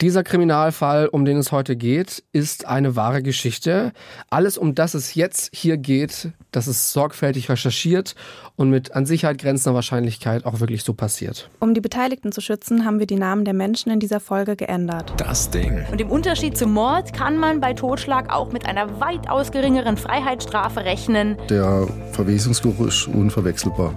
Dieser Kriminalfall, um den es heute geht, ist eine wahre Geschichte. Alles, um das es jetzt hier geht, das ist sorgfältig recherchiert und mit an Sicherheit grenzender Wahrscheinlichkeit auch wirklich so passiert. Um die Beteiligten zu schützen, haben wir die Namen der Menschen in dieser Folge geändert. Das Ding. Und im Unterschied zum Mord kann man bei Totschlag auch mit einer weitaus geringeren Freiheitsstrafe rechnen. Der Verwesungsgeruch ist unverwechselbar.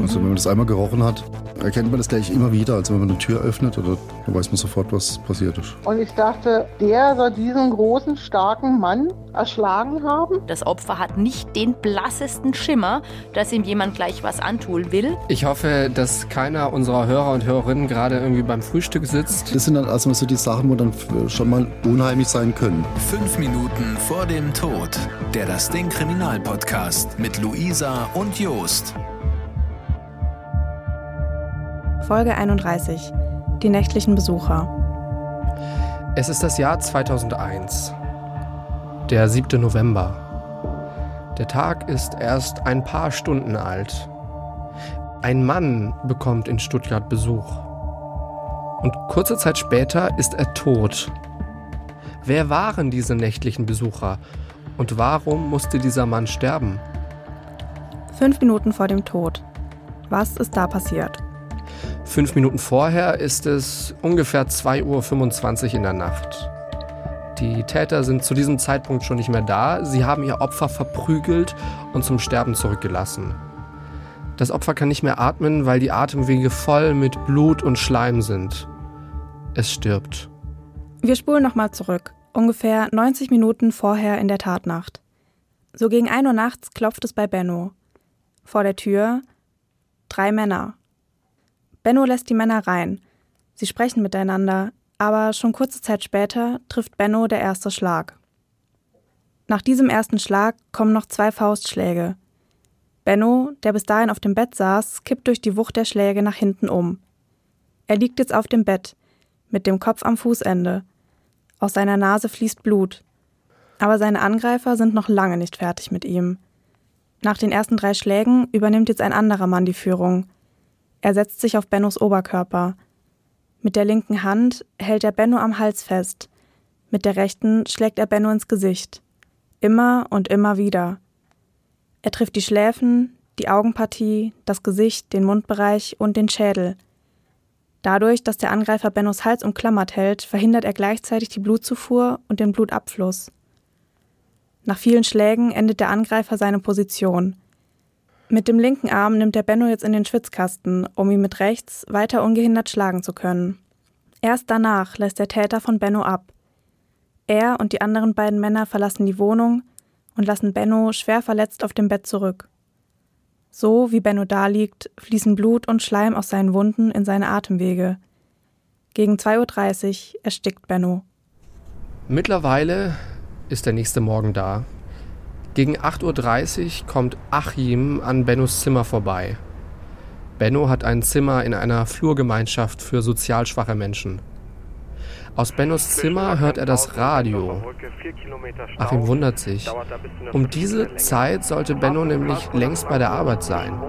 Also wenn man das einmal gerochen hat, erkennt man das gleich immer wieder. Also wenn man eine Tür öffnet, oder, dann weiß man sofort, was passiert ist. Und ich dachte, der soll diesen großen, starken Mann erschlagen haben. Das Opfer hat nicht den blassesten Schimmer, dass ihm jemand gleich was antun will. Ich hoffe, dass keiner unserer Hörer und Hörerinnen gerade irgendwie beim Frühstück sitzt. Das sind dann also so die Sachen, wo dann schon mal unheimlich sein können. Fünf Minuten vor dem Tod. Der Das Ding Kriminalpodcast mit Luisa und Jost. Folge 31. Die nächtlichen Besucher. Es ist das Jahr 2001. Der 7. November. Der Tag ist erst ein paar Stunden alt. Ein Mann bekommt in Stuttgart Besuch. Und kurze Zeit später ist er tot. Wer waren diese nächtlichen Besucher? Und warum musste dieser Mann sterben? Fünf Minuten vor dem Tod. Was ist da passiert? Fünf Minuten vorher ist es ungefähr 2.25 Uhr in der Nacht. Die Täter sind zu diesem Zeitpunkt schon nicht mehr da. Sie haben ihr Opfer verprügelt und zum Sterben zurückgelassen. Das Opfer kann nicht mehr atmen, weil die Atemwege voll mit Blut und Schleim sind. Es stirbt. Wir spulen nochmal zurück. Ungefähr 90 Minuten vorher in der Tatnacht. So gegen 1 Uhr nachts klopft es bei Benno. Vor der Tür drei Männer. Benno lässt die Männer rein. Sie sprechen miteinander, aber schon kurze Zeit später trifft Benno der erste Schlag. Nach diesem ersten Schlag kommen noch zwei Faustschläge. Benno, der bis dahin auf dem Bett saß, kippt durch die Wucht der Schläge nach hinten um. Er liegt jetzt auf dem Bett, mit dem Kopf am Fußende. Aus seiner Nase fließt Blut. Aber seine Angreifer sind noch lange nicht fertig mit ihm. Nach den ersten drei Schlägen übernimmt jetzt ein anderer Mann die Führung. Er setzt sich auf Bennos Oberkörper. Mit der linken Hand hält er Benno am Hals fest. Mit der rechten schlägt er Benno ins Gesicht. Immer und immer wieder. Er trifft die Schläfen, die Augenpartie, das Gesicht, den Mundbereich und den Schädel. Dadurch, dass der Angreifer Bennos Hals umklammert hält, verhindert er gleichzeitig die Blutzufuhr und den Blutabfluss. Nach vielen Schlägen endet der Angreifer seine Position. Mit dem linken Arm nimmt der Benno jetzt in den Schwitzkasten, um ihn mit rechts weiter ungehindert schlagen zu können. Erst danach lässt der Täter von Benno ab. Er und die anderen beiden Männer verlassen die Wohnung und lassen Benno schwer verletzt auf dem Bett zurück. So wie Benno da liegt, fließen Blut und Schleim aus seinen Wunden in seine Atemwege. Gegen 2.30 Uhr erstickt Benno. Mittlerweile ist der nächste Morgen da. Gegen 8.30 Uhr kommt Achim an Bennos Zimmer vorbei. Benno hat ein Zimmer in einer Flurgemeinschaft für sozial schwache Menschen. Aus Bennos Zimmer hört er das Radio. Achim wundert sich. Um diese Zeit sollte Benno nämlich längst bei der Arbeit sein.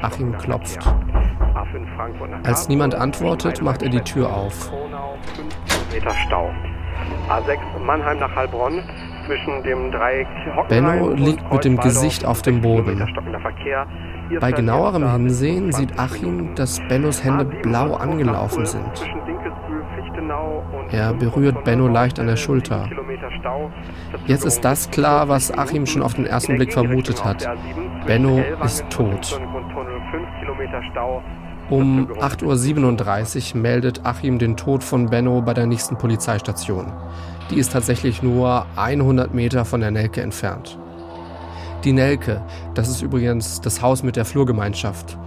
Achim klopft. Als niemand antwortet, macht er die Tür auf. A6 Mannheim nach Heilbronn zwischen dem Dreieck Benno liegt mit dem Gesicht auf dem Boden. Bei genauerem Hinsehen sieht Achim, dass Bennos Hände blau angelaufen sind. Er berührt Benno leicht an der Schulter. Jetzt ist das klar, was Achim schon auf den ersten Blick vermutet hat. Benno ist tot. Um 8.37 Uhr meldet Achim den Tod von Benno bei der nächsten Polizeistation. Die ist tatsächlich nur 100 Meter von der Nelke entfernt. Die Nelke, das ist übrigens das Haus mit der Flurgemeinschaft.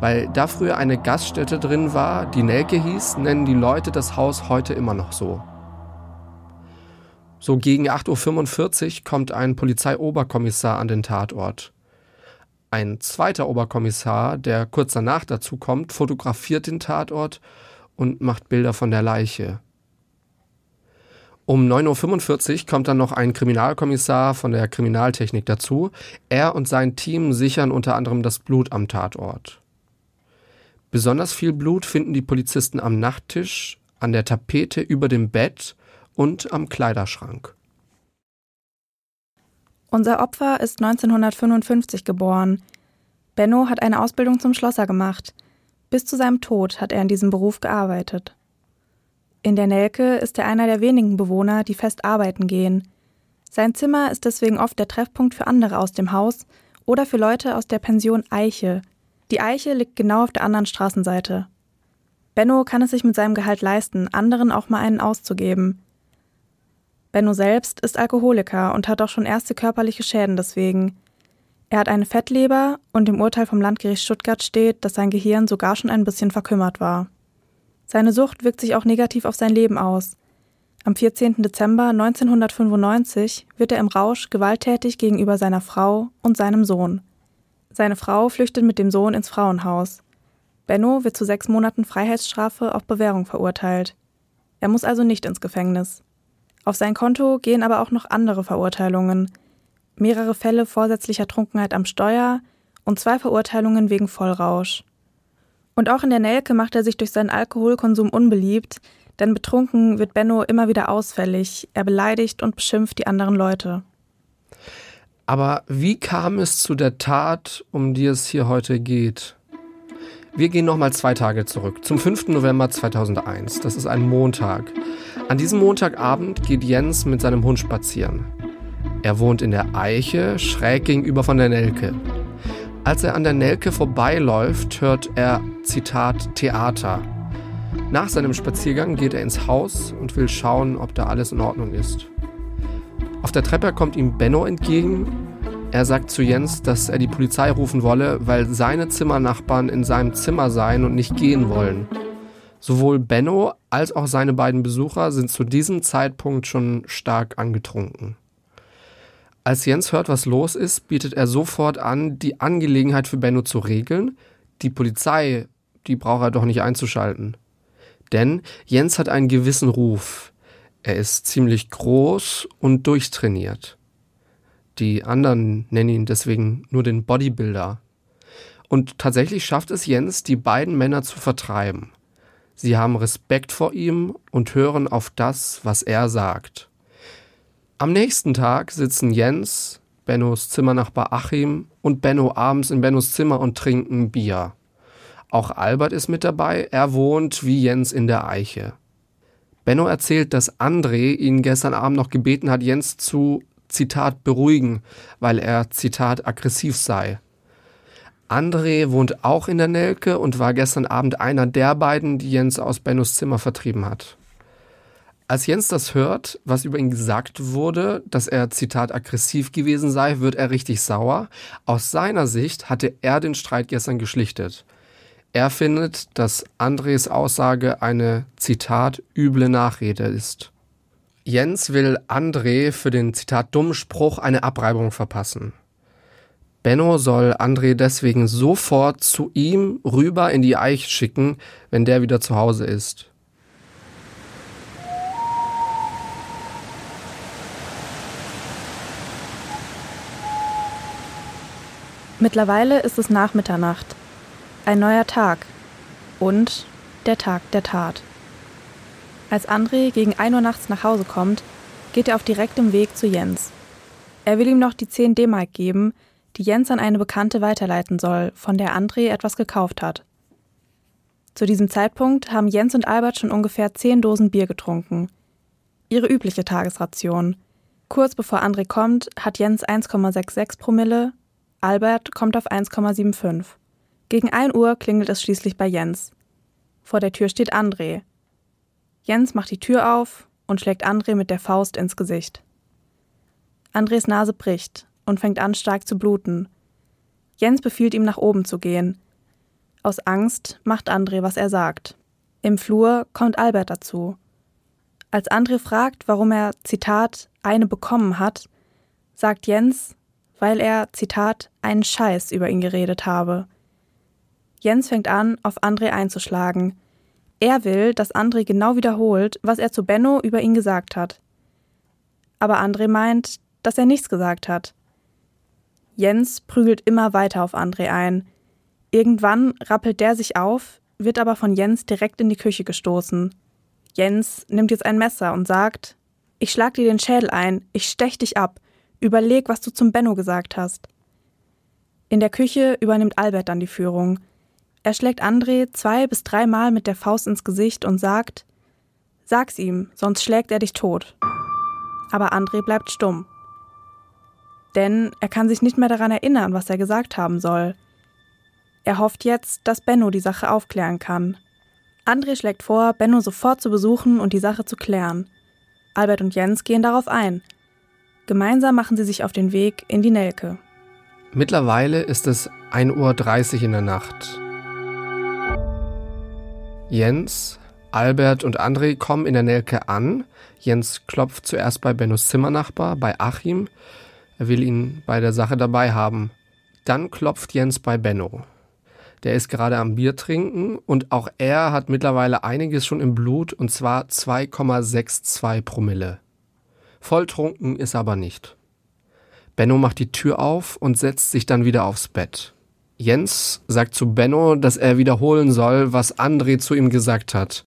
Weil da früher eine Gaststätte drin war, die Nelke hieß, nennen die Leute das Haus heute immer noch so. So gegen 8.45 Uhr kommt ein Polizeioberkommissar an den Tatort. Ein zweiter Oberkommissar, der kurz danach dazu kommt, fotografiert den Tatort und macht Bilder von der Leiche. Um 9.45 Uhr kommt dann noch ein Kriminalkommissar von der Kriminaltechnik dazu. Er und sein Team sichern unter anderem das Blut am Tatort. Besonders viel Blut finden die Polizisten am Nachttisch, an der Tapete über dem Bett und am Kleiderschrank. Unser Opfer ist 1955 geboren. Benno hat eine Ausbildung zum Schlosser gemacht. Bis zu seinem Tod hat er in diesem Beruf gearbeitet. In der Nelke ist er einer der wenigen Bewohner, die fest arbeiten gehen. Sein Zimmer ist deswegen oft der Treffpunkt für andere aus dem Haus oder für Leute aus der Pension Eiche. Die Eiche liegt genau auf der anderen Straßenseite. Benno kann es sich mit seinem Gehalt leisten, anderen auch mal einen auszugeben. Benno selbst ist Alkoholiker und hat auch schon erste körperliche Schäden deswegen. Er hat eine Fettleber und im Urteil vom Landgericht Stuttgart steht, dass sein Gehirn sogar schon ein bisschen verkümmert war. Seine Sucht wirkt sich auch negativ auf sein Leben aus. Am 14. Dezember 1995 wird er im Rausch gewalttätig gegenüber seiner Frau und seinem Sohn. Seine Frau flüchtet mit dem Sohn ins Frauenhaus. Benno wird zu sechs Monaten Freiheitsstrafe auf Bewährung verurteilt. Er muss also nicht ins Gefängnis. Auf sein Konto gehen aber auch noch andere Verurteilungen. Mehrere Fälle vorsätzlicher Trunkenheit am Steuer und zwei Verurteilungen wegen Vollrausch. Und auch in der Nelke macht er sich durch seinen Alkoholkonsum unbeliebt, denn betrunken wird Benno immer wieder ausfällig, er beleidigt und beschimpft die anderen Leute. Aber wie kam es zu der Tat, um die es hier heute geht? Wir gehen nochmal zwei Tage zurück, zum 5. November 2001. Das ist ein Montag. An diesem Montagabend geht Jens mit seinem Hund spazieren. Er wohnt in der Eiche, schräg gegenüber von der Nelke. Als er an der Nelke vorbeiläuft, hört er, Zitat, Theater. Nach seinem Spaziergang geht er ins Haus und will schauen, ob da alles in Ordnung ist. Auf der Treppe kommt ihm Benno entgegen. Er sagt zu Jens, dass er die Polizei rufen wolle, weil seine Zimmernachbarn in seinem Zimmer seien und nicht gehen wollen. Sowohl Benno als auch seine beiden Besucher sind zu diesem Zeitpunkt schon stark angetrunken. Als Jens hört, was los ist, bietet er sofort an, die Angelegenheit für Benno zu regeln. Die Polizei, die braucht er doch nicht einzuschalten. Denn Jens hat einen gewissen Ruf. Er ist ziemlich groß und durchtrainiert. Die anderen nennen ihn deswegen nur den Bodybuilder. Und tatsächlich schafft es Jens, die beiden Männer zu vertreiben. Sie haben Respekt vor ihm und hören auf das, was er sagt. Am nächsten Tag sitzen Jens, Bennos Zimmernachbar Achim und Benno abends in Bennos Zimmer und trinken Bier. Auch Albert ist mit dabei, er wohnt wie Jens in der Eiche. Benno erzählt, dass André ihn gestern Abend noch gebeten hat, Jens zu, Zitat, beruhigen, weil er, Zitat, aggressiv sei. André wohnt auch in der Nelke und war gestern Abend einer der beiden, die Jens aus Bennos Zimmer vertrieben hat. Als Jens das hört, was über ihn gesagt wurde, dass er, Zitat, aggressiv gewesen sei, wird er richtig sauer. Aus seiner Sicht hatte er den Streit gestern geschlichtet. Er findet, dass Andres Aussage eine, Zitat, üble Nachrede ist. Jens will André für den, Zitat, dummen Spruch eine Abreibung verpassen. Benno soll André deswegen sofort zu ihm rüber in die Eich schicken, wenn der wieder zu Hause ist. Mittlerweile ist es nach Mitternacht. Ein neuer Tag. Und der Tag der Tat. Als André gegen 1 Uhr nachts nach Hause kommt, geht er auf direktem Weg zu Jens. Er will ihm noch die 10 D-Mark geben, die Jens an eine Bekannte weiterleiten soll, von der André etwas gekauft hat. Zu diesem Zeitpunkt haben Jens und Albert schon ungefähr 10 Dosen Bier getrunken. Ihre übliche Tagesration. Kurz bevor André kommt, hat Jens 1,66 Promille, Albert kommt auf 1,75. Gegen 1 Uhr klingelt es schließlich bei Jens. Vor der Tür steht André. Jens macht die Tür auf und schlägt André mit der Faust ins Gesicht. Andres Nase bricht und fängt an stark zu bluten. Jens befiehlt ihm nach oben zu gehen. Aus Angst macht André, was er sagt. Im Flur kommt Albert dazu. Als André fragt, warum er, Zitat, eine bekommen hat, sagt Jens, weil er, Zitat, einen Scheiß über ihn geredet habe. Jens fängt an, auf André einzuschlagen. Er will, dass André genau wiederholt, was er zu Benno über ihn gesagt hat. Aber André meint, dass er nichts gesagt hat. Jens prügelt immer weiter auf André ein. Irgendwann rappelt der sich auf, wird aber von Jens direkt in die Küche gestoßen. Jens nimmt jetzt ein Messer und sagt, ich schlag dir den Schädel ein, ich stech dich ab, überleg, was du zum Benno gesagt hast. In der Küche übernimmt Albert dann die Führung. Er schlägt André zwei bis dreimal mit der Faust ins Gesicht und sagt, Sag's ihm, sonst schlägt er dich tot. Aber André bleibt stumm. Denn er kann sich nicht mehr daran erinnern, was er gesagt haben soll. Er hofft jetzt, dass Benno die Sache aufklären kann. André schlägt vor, Benno sofort zu besuchen und die Sache zu klären. Albert und Jens gehen darauf ein. Gemeinsam machen sie sich auf den Weg in die Nelke. Mittlerweile ist es 1.30 Uhr in der Nacht. Jens, Albert und André kommen in der Nelke an. Jens klopft zuerst bei Bennos Zimmernachbar, bei Achim. Er will ihn bei der Sache dabei haben. Dann klopft Jens bei Benno. Der ist gerade am Bier trinken und auch er hat mittlerweile einiges schon im Blut und zwar 2,62 Promille. Volltrunken ist aber nicht. Benno macht die Tür auf und setzt sich dann wieder aufs Bett. Jens sagt zu Benno, dass er wiederholen soll, was André zu ihm gesagt hat.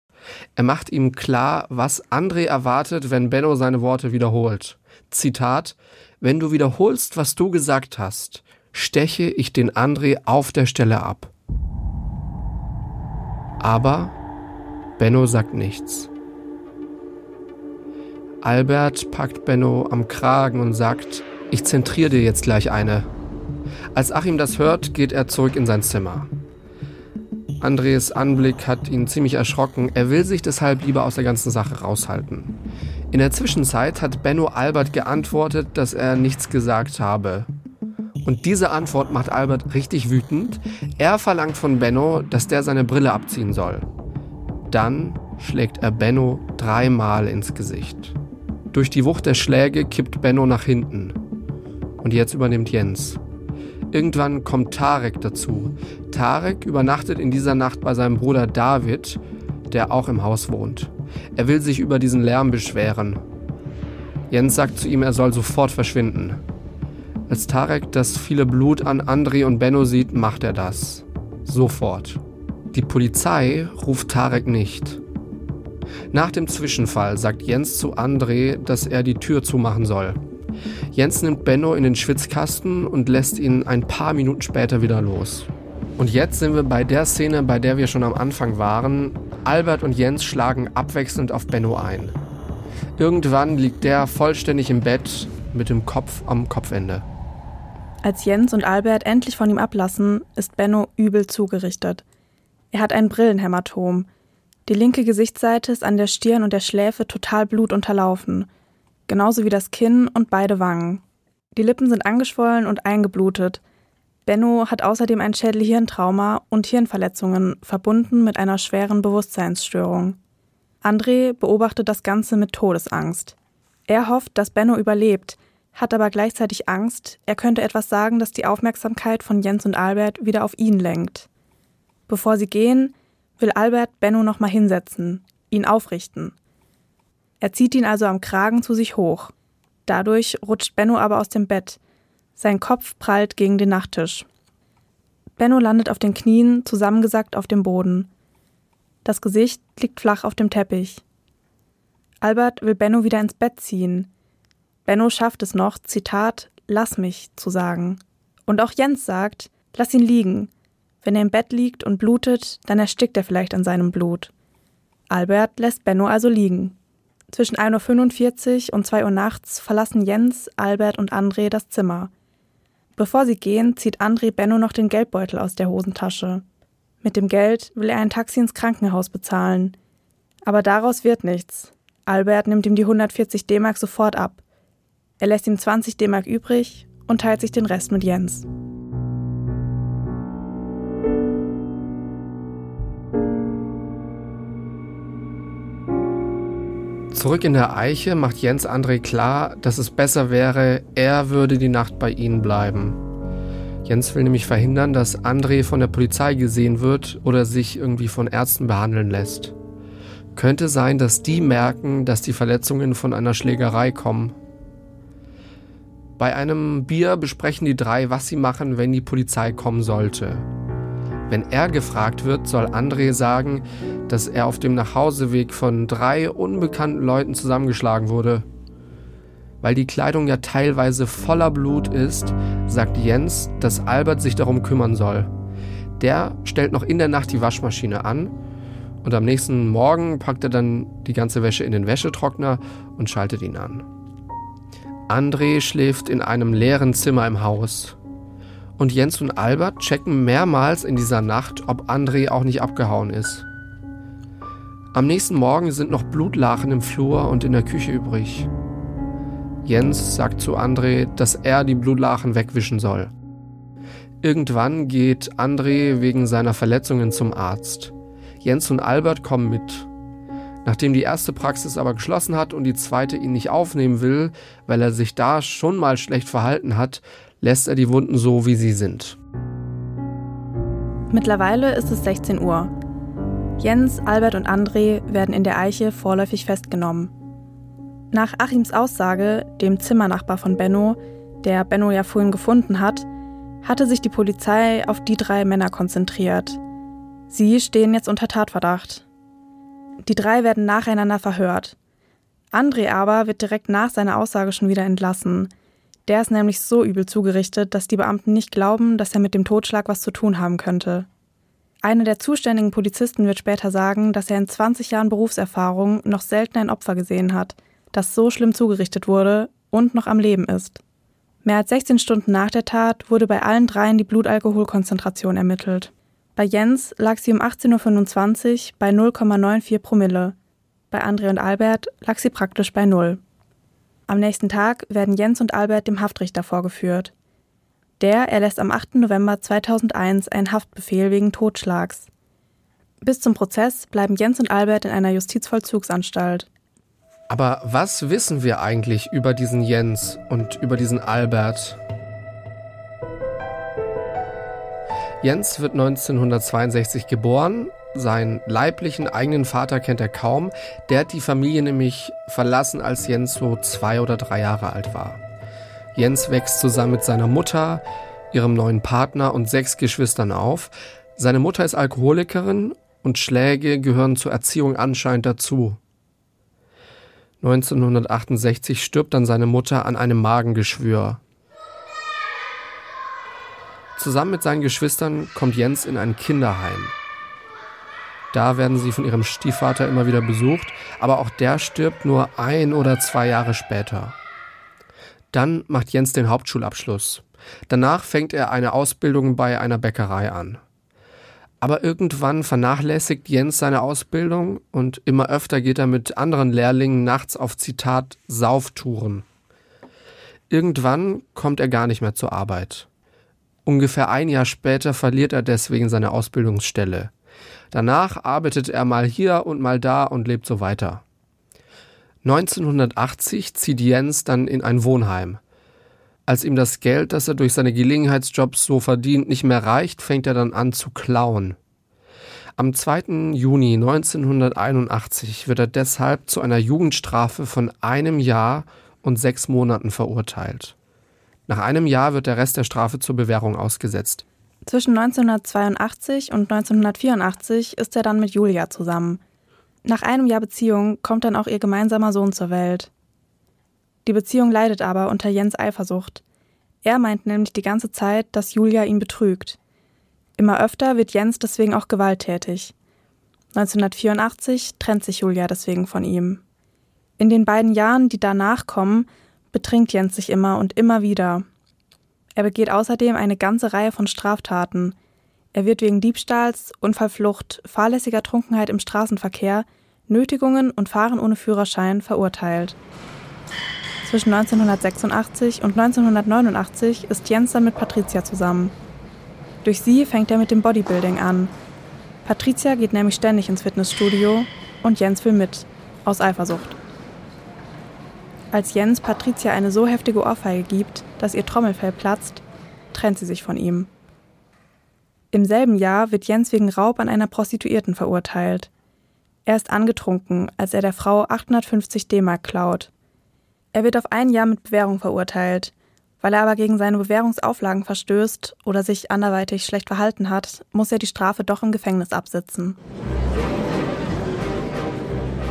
Er macht ihm klar, was André erwartet, wenn Benno seine Worte wiederholt. Zitat, wenn du wiederholst, was du gesagt hast, steche ich den André auf der Stelle ab. Aber Benno sagt nichts. Albert packt Benno am Kragen und sagt, ich zentriere dir jetzt gleich eine. Als Achim das hört, geht er zurück in sein Zimmer. Andres Anblick hat ihn ziemlich erschrocken. Er will sich deshalb lieber aus der ganzen Sache raushalten. In der Zwischenzeit hat Benno Albert geantwortet, dass er nichts gesagt habe. Und diese Antwort macht Albert richtig wütend. Er verlangt von Benno, dass der seine Brille abziehen soll. Dann schlägt er Benno dreimal ins Gesicht. Durch die Wucht der Schläge kippt Benno nach hinten. Und jetzt übernimmt Jens. Irgendwann kommt Tarek dazu. Tarek übernachtet in dieser Nacht bei seinem Bruder David, der auch im Haus wohnt. Er will sich über diesen Lärm beschweren. Jens sagt zu ihm, er soll sofort verschwinden. Als Tarek das viele Blut an André und Benno sieht, macht er das. Sofort. Die Polizei ruft Tarek nicht. Nach dem Zwischenfall sagt Jens zu André, dass er die Tür zumachen soll. Jens nimmt Benno in den Schwitzkasten und lässt ihn ein paar Minuten später wieder los. Und jetzt sind wir bei der Szene, bei der wir schon am Anfang waren. Albert und Jens schlagen abwechselnd auf Benno ein. Irgendwann liegt der vollständig im Bett mit dem Kopf am Kopfende. Als Jens und Albert endlich von ihm ablassen, ist Benno übel zugerichtet. Er hat ein Brillenhämatom. Die linke Gesichtsseite ist an der Stirn und der Schläfe total blutunterlaufen genauso wie das Kinn und beide Wangen. Die Lippen sind angeschwollen und eingeblutet. Benno hat außerdem ein Schädelhirntrauma und Hirnverletzungen, verbunden mit einer schweren Bewusstseinsstörung. André beobachtet das Ganze mit Todesangst. Er hofft, dass Benno überlebt, hat aber gleichzeitig Angst, er könnte etwas sagen, das die Aufmerksamkeit von Jens und Albert wieder auf ihn lenkt. Bevor sie gehen, will Albert Benno nochmal hinsetzen, ihn aufrichten. Er zieht ihn also am Kragen zu sich hoch. Dadurch rutscht Benno aber aus dem Bett. Sein Kopf prallt gegen den Nachttisch. Benno landet auf den Knien, zusammengesackt auf dem Boden. Das Gesicht liegt flach auf dem Teppich. Albert will Benno wieder ins Bett ziehen. Benno schafft es noch, Zitat, lass mich zu sagen. Und auch Jens sagt, lass ihn liegen. Wenn er im Bett liegt und blutet, dann erstickt er vielleicht an seinem Blut. Albert lässt Benno also liegen. Zwischen 1.45 Uhr und 2 Uhr nachts verlassen Jens, Albert und André das Zimmer. Bevor sie gehen, zieht André Benno noch den Geldbeutel aus der Hosentasche. Mit dem Geld will er ein Taxi ins Krankenhaus bezahlen. Aber daraus wird nichts. Albert nimmt ihm die 140 D-Mark sofort ab. Er lässt ihm 20 D-Mark übrig und teilt sich den Rest mit Jens. Zurück in der Eiche macht Jens André klar, dass es besser wäre, er würde die Nacht bei ihnen bleiben. Jens will nämlich verhindern, dass André von der Polizei gesehen wird oder sich irgendwie von Ärzten behandeln lässt. Könnte sein, dass die merken, dass die Verletzungen von einer Schlägerei kommen. Bei einem Bier besprechen die drei, was sie machen, wenn die Polizei kommen sollte. Wenn er gefragt wird, soll André sagen, dass er auf dem Nachhauseweg von drei unbekannten Leuten zusammengeschlagen wurde. Weil die Kleidung ja teilweise voller Blut ist, sagt Jens, dass Albert sich darum kümmern soll. Der stellt noch in der Nacht die Waschmaschine an und am nächsten Morgen packt er dann die ganze Wäsche in den Wäschetrockner und schaltet ihn an. André schläft in einem leeren Zimmer im Haus. Und Jens und Albert checken mehrmals in dieser Nacht, ob André auch nicht abgehauen ist. Am nächsten Morgen sind noch Blutlachen im Flur und in der Küche übrig. Jens sagt zu André, dass er die Blutlachen wegwischen soll. Irgendwann geht André wegen seiner Verletzungen zum Arzt. Jens und Albert kommen mit. Nachdem die erste Praxis aber geschlossen hat und die zweite ihn nicht aufnehmen will, weil er sich da schon mal schlecht verhalten hat, lässt er die Wunden so, wie sie sind. Mittlerweile ist es 16 Uhr. Jens, Albert und André werden in der Eiche vorläufig festgenommen. Nach Achims Aussage, dem Zimmernachbar von Benno, der Benno ja vorhin gefunden hat, hatte sich die Polizei auf die drei Männer konzentriert. Sie stehen jetzt unter Tatverdacht. Die drei werden nacheinander verhört. André aber wird direkt nach seiner Aussage schon wieder entlassen. Der ist nämlich so übel zugerichtet, dass die Beamten nicht glauben, dass er mit dem Totschlag was zu tun haben könnte. Einer der zuständigen Polizisten wird später sagen, dass er in 20 Jahren Berufserfahrung noch selten ein Opfer gesehen hat, das so schlimm zugerichtet wurde und noch am Leben ist. Mehr als 16 Stunden nach der Tat wurde bei allen dreien die Blutalkoholkonzentration ermittelt. Bei Jens lag sie um 18.25 Uhr bei 0,94 Promille. Bei André und Albert lag sie praktisch bei Null. Am nächsten Tag werden Jens und Albert dem Haftrichter vorgeführt. Der erlässt am 8. November 2001 einen Haftbefehl wegen Totschlags. Bis zum Prozess bleiben Jens und Albert in einer Justizvollzugsanstalt. Aber was wissen wir eigentlich über diesen Jens und über diesen Albert? Jens wird 1962 geboren. Seinen leiblichen eigenen Vater kennt er kaum. Der hat die Familie nämlich verlassen, als Jens so zwei oder drei Jahre alt war. Jens wächst zusammen mit seiner Mutter, ihrem neuen Partner und sechs Geschwistern auf. Seine Mutter ist Alkoholikerin und Schläge gehören zur Erziehung anscheinend dazu. 1968 stirbt dann seine Mutter an einem Magengeschwür. Zusammen mit seinen Geschwistern kommt Jens in ein Kinderheim. Da werden sie von ihrem Stiefvater immer wieder besucht, aber auch der stirbt nur ein oder zwei Jahre später. Dann macht Jens den Hauptschulabschluss. Danach fängt er eine Ausbildung bei einer Bäckerei an. Aber irgendwann vernachlässigt Jens seine Ausbildung und immer öfter geht er mit anderen Lehrlingen nachts auf Zitat Sauftouren. Irgendwann kommt er gar nicht mehr zur Arbeit. Ungefähr ein Jahr später verliert er deswegen seine Ausbildungsstelle. Danach arbeitet er mal hier und mal da und lebt so weiter. 1980 zieht Jens dann in ein Wohnheim. Als ihm das Geld, das er durch seine Gelegenheitsjobs so verdient, nicht mehr reicht, fängt er dann an zu klauen. Am 2. Juni 1981 wird er deshalb zu einer Jugendstrafe von einem Jahr und sechs Monaten verurteilt. Nach einem Jahr wird der Rest der Strafe zur Bewährung ausgesetzt. Zwischen 1982 und 1984 ist er dann mit Julia zusammen. Nach einem Jahr Beziehung kommt dann auch ihr gemeinsamer Sohn zur Welt. Die Beziehung leidet aber unter Jens Eifersucht. Er meint nämlich die ganze Zeit, dass Julia ihn betrügt. Immer öfter wird Jens deswegen auch gewalttätig. 1984 trennt sich Julia deswegen von ihm. In den beiden Jahren, die danach kommen, betrinkt Jens sich immer und immer wieder. Er begeht außerdem eine ganze Reihe von Straftaten. Er wird wegen Diebstahls, Unfallflucht, fahrlässiger Trunkenheit im Straßenverkehr, Nötigungen und Fahren ohne Führerschein verurteilt. Zwischen 1986 und 1989 ist Jens dann mit Patricia zusammen. Durch sie fängt er mit dem Bodybuilding an. Patricia geht nämlich ständig ins Fitnessstudio und Jens will mit, aus Eifersucht. Als Jens Patricia eine so heftige Ohrfeige gibt, dass ihr Trommelfell platzt, trennt sie sich von ihm. Im selben Jahr wird Jens wegen Raub an einer Prostituierten verurteilt. Er ist angetrunken, als er der Frau 850 D-Mark klaut. Er wird auf ein Jahr mit Bewährung verurteilt. Weil er aber gegen seine Bewährungsauflagen verstößt oder sich anderweitig schlecht verhalten hat, muss er die Strafe doch im Gefängnis absitzen.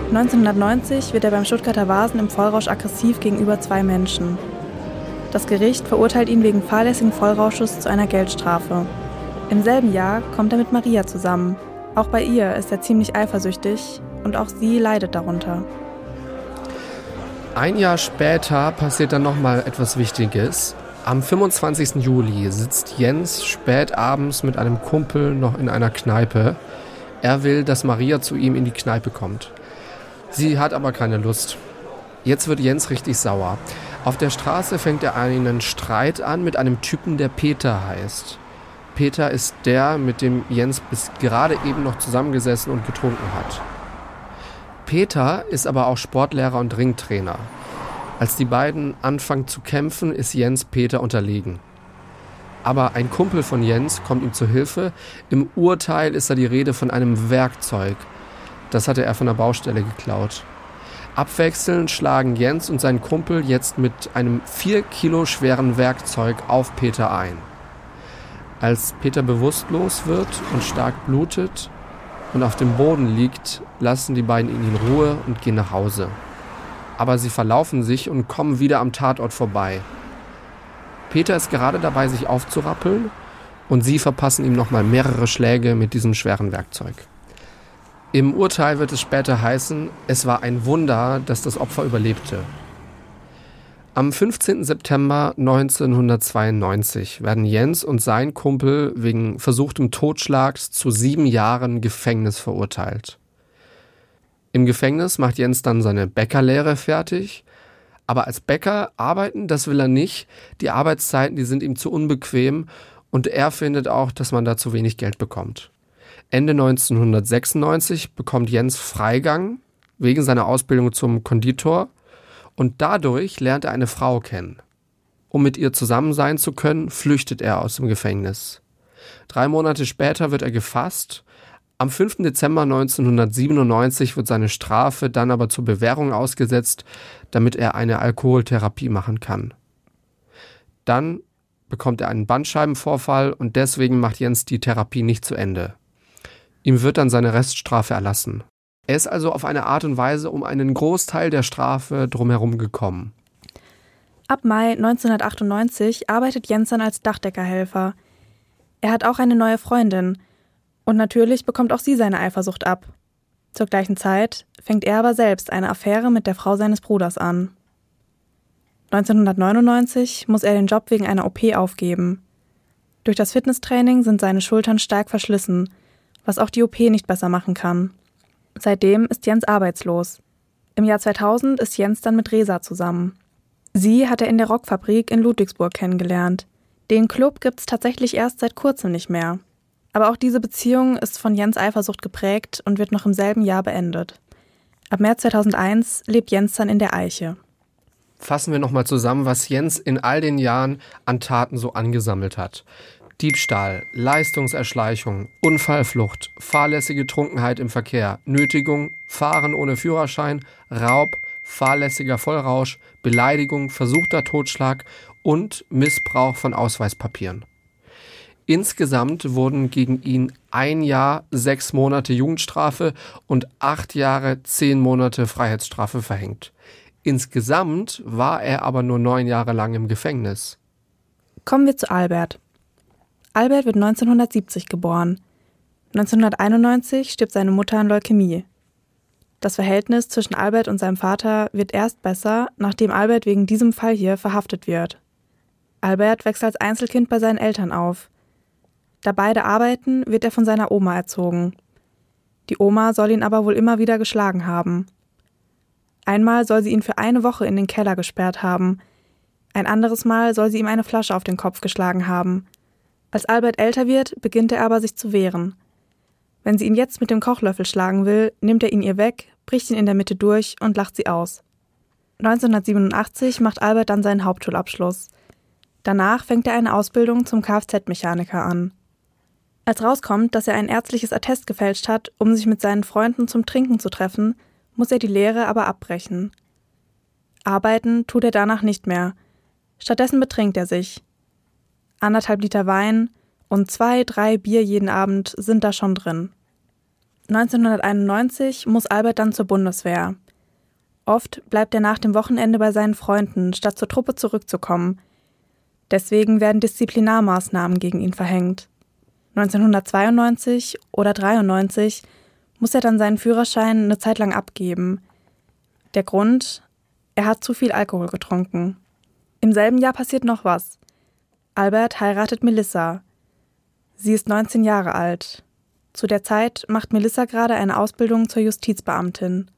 1990 wird er beim Stuttgarter Vasen im Vollrausch aggressiv gegenüber zwei Menschen. Das Gericht verurteilt ihn wegen fahrlässigen Vollrausches zu einer Geldstrafe. Im selben Jahr kommt er mit Maria zusammen. Auch bei ihr ist er ziemlich eifersüchtig und auch sie leidet darunter. Ein Jahr später passiert dann nochmal etwas Wichtiges. Am 25. Juli sitzt Jens spät abends mit einem Kumpel noch in einer Kneipe. Er will, dass Maria zu ihm in die Kneipe kommt. Sie hat aber keine Lust. Jetzt wird Jens richtig sauer. Auf der Straße fängt er einen Streit an mit einem Typen, der Peter heißt. Peter ist der, mit dem Jens bis gerade eben noch zusammengesessen und getrunken hat. Peter ist aber auch Sportlehrer und Ringtrainer. Als die beiden anfangen zu kämpfen, ist Jens Peter unterlegen. Aber ein Kumpel von Jens kommt ihm zu Hilfe. Im Urteil ist da die Rede von einem Werkzeug. Das hatte er von der Baustelle geklaut. Abwechselnd schlagen Jens und sein Kumpel jetzt mit einem vier Kilo schweren Werkzeug auf Peter ein. Als Peter bewusstlos wird und stark blutet und auf dem Boden liegt, lassen die beiden ihn in Ruhe und gehen nach Hause. Aber sie verlaufen sich und kommen wieder am Tatort vorbei. Peter ist gerade dabei, sich aufzurappeln und sie verpassen ihm nochmal mehrere Schläge mit diesem schweren Werkzeug. Im Urteil wird es später heißen, es war ein Wunder, dass das Opfer überlebte. Am 15. September 1992 werden Jens und sein Kumpel wegen versuchtem Totschlags zu sieben Jahren Gefängnis verurteilt. Im Gefängnis macht Jens dann seine Bäckerlehre fertig, aber als Bäcker arbeiten, das will er nicht. Die Arbeitszeiten, die sind ihm zu unbequem und er findet auch, dass man da zu wenig Geld bekommt. Ende 1996 bekommt Jens Freigang wegen seiner Ausbildung zum Konditor und dadurch lernt er eine Frau kennen. Um mit ihr zusammen sein zu können, flüchtet er aus dem Gefängnis. Drei Monate später wird er gefasst. Am 5. Dezember 1997 wird seine Strafe dann aber zur Bewährung ausgesetzt, damit er eine Alkoholtherapie machen kann. Dann bekommt er einen Bandscheibenvorfall und deswegen macht Jens die Therapie nicht zu Ende. Ihm wird dann seine Reststrafe erlassen. Er ist also auf eine Art und Weise um einen Großteil der Strafe drumherum gekommen. Ab Mai 1998 arbeitet Jens dann als Dachdeckerhelfer. Er hat auch eine neue Freundin. Und natürlich bekommt auch sie seine Eifersucht ab. Zur gleichen Zeit fängt er aber selbst eine Affäre mit der Frau seines Bruders an. 1999 muss er den Job wegen einer OP aufgeben. Durch das Fitnesstraining sind seine Schultern stark verschlissen was auch die OP nicht besser machen kann. Seitdem ist Jens arbeitslos. Im Jahr 2000 ist Jens dann mit Resa zusammen. Sie hat er in der Rockfabrik in Ludwigsburg kennengelernt. Den Club gibt's tatsächlich erst seit kurzem nicht mehr. Aber auch diese Beziehung ist von Jens Eifersucht geprägt und wird noch im selben Jahr beendet. Ab März 2001 lebt Jens dann in der Eiche. Fassen wir nochmal zusammen, was Jens in all den Jahren an Taten so angesammelt hat. Diebstahl, Leistungserschleichung, Unfallflucht, fahrlässige Trunkenheit im Verkehr, Nötigung, Fahren ohne Führerschein, Raub, fahrlässiger Vollrausch, Beleidigung, versuchter Totschlag und Missbrauch von Ausweispapieren. Insgesamt wurden gegen ihn ein Jahr, sechs Monate Jugendstrafe und acht Jahre, zehn Monate Freiheitsstrafe verhängt. Insgesamt war er aber nur neun Jahre lang im Gefängnis. Kommen wir zu Albert. Albert wird 1970 geboren. 1991 stirbt seine Mutter an Leukämie. Das Verhältnis zwischen Albert und seinem Vater wird erst besser, nachdem Albert wegen diesem Fall hier verhaftet wird. Albert wächst als Einzelkind bei seinen Eltern auf. Da beide arbeiten, wird er von seiner Oma erzogen. Die Oma soll ihn aber wohl immer wieder geschlagen haben. Einmal soll sie ihn für eine Woche in den Keller gesperrt haben. Ein anderes Mal soll sie ihm eine Flasche auf den Kopf geschlagen haben. Als Albert älter wird, beginnt er aber sich zu wehren. Wenn sie ihn jetzt mit dem Kochlöffel schlagen will, nimmt er ihn ihr weg, bricht ihn in der Mitte durch und lacht sie aus. 1987 macht Albert dann seinen Hauptschulabschluss. Danach fängt er eine Ausbildung zum Kfz-Mechaniker an. Als rauskommt, dass er ein ärztliches Attest gefälscht hat, um sich mit seinen Freunden zum Trinken zu treffen, muss er die Lehre aber abbrechen. Arbeiten tut er danach nicht mehr. Stattdessen betrinkt er sich. Anderthalb Liter Wein und zwei, drei Bier jeden Abend sind da schon drin. 1991 muss Albert dann zur Bundeswehr. Oft bleibt er nach dem Wochenende bei seinen Freunden, statt zur Truppe zurückzukommen. Deswegen werden Disziplinarmaßnahmen gegen ihn verhängt. 1992 oder 93 muss er dann seinen Führerschein eine Zeit lang abgeben. Der Grund? Er hat zu viel Alkohol getrunken. Im selben Jahr passiert noch was. Albert heiratet Melissa. Sie ist 19 Jahre alt. Zu der Zeit macht Melissa gerade eine Ausbildung zur Justizbeamtin.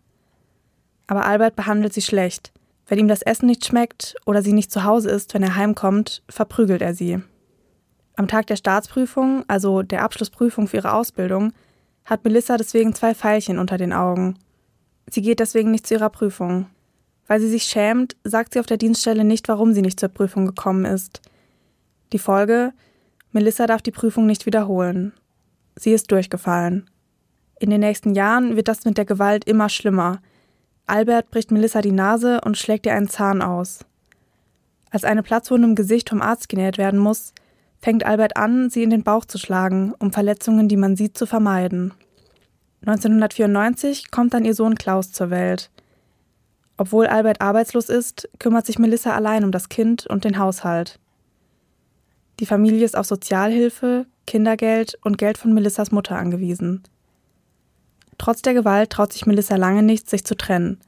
Aber Albert behandelt sie schlecht. Wenn ihm das Essen nicht schmeckt oder sie nicht zu Hause ist, wenn er heimkommt, verprügelt er sie. Am Tag der Staatsprüfung, also der Abschlussprüfung für ihre Ausbildung, hat Melissa deswegen zwei Pfeilchen unter den Augen. Sie geht deswegen nicht zu ihrer Prüfung. Weil sie sich schämt, sagt sie auf der Dienststelle nicht, warum sie nicht zur Prüfung gekommen ist. Die Folge? Melissa darf die Prüfung nicht wiederholen. Sie ist durchgefallen. In den nächsten Jahren wird das mit der Gewalt immer schlimmer. Albert bricht Melissa die Nase und schlägt ihr einen Zahn aus. Als eine Platzwunde im Gesicht vom Arzt genäht werden muss, fängt Albert an, sie in den Bauch zu schlagen, um Verletzungen, die man sieht, zu vermeiden. 1994 kommt dann ihr Sohn Klaus zur Welt. Obwohl Albert arbeitslos ist, kümmert sich Melissa allein um das Kind und den Haushalt. Die Familie ist auf Sozialhilfe, Kindergeld und Geld von Melissas Mutter angewiesen. Trotz der Gewalt traut sich Melissa lange nicht, sich zu trennen.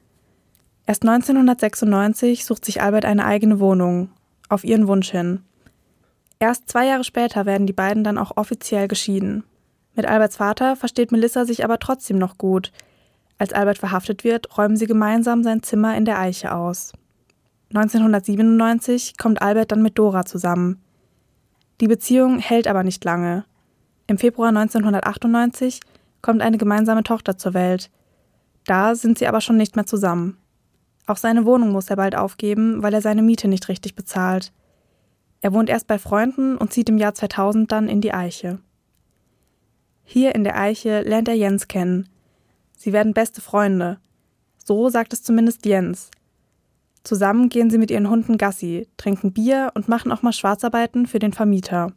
Erst 1996 sucht sich Albert eine eigene Wohnung, auf ihren Wunsch hin. Erst zwei Jahre später werden die beiden dann auch offiziell geschieden. Mit Alberts Vater versteht Melissa sich aber trotzdem noch gut. Als Albert verhaftet wird, räumen sie gemeinsam sein Zimmer in der Eiche aus. 1997 kommt Albert dann mit Dora zusammen. Die Beziehung hält aber nicht lange. Im Februar 1998 kommt eine gemeinsame Tochter zur Welt. Da sind sie aber schon nicht mehr zusammen. Auch seine Wohnung muss er bald aufgeben, weil er seine Miete nicht richtig bezahlt. Er wohnt erst bei Freunden und zieht im Jahr 2000 dann in die Eiche. Hier in der Eiche lernt er Jens kennen. Sie werden beste Freunde. So sagt es zumindest Jens. Zusammen gehen sie mit ihren Hunden Gassi, trinken Bier und machen auch mal Schwarzarbeiten für den Vermieter.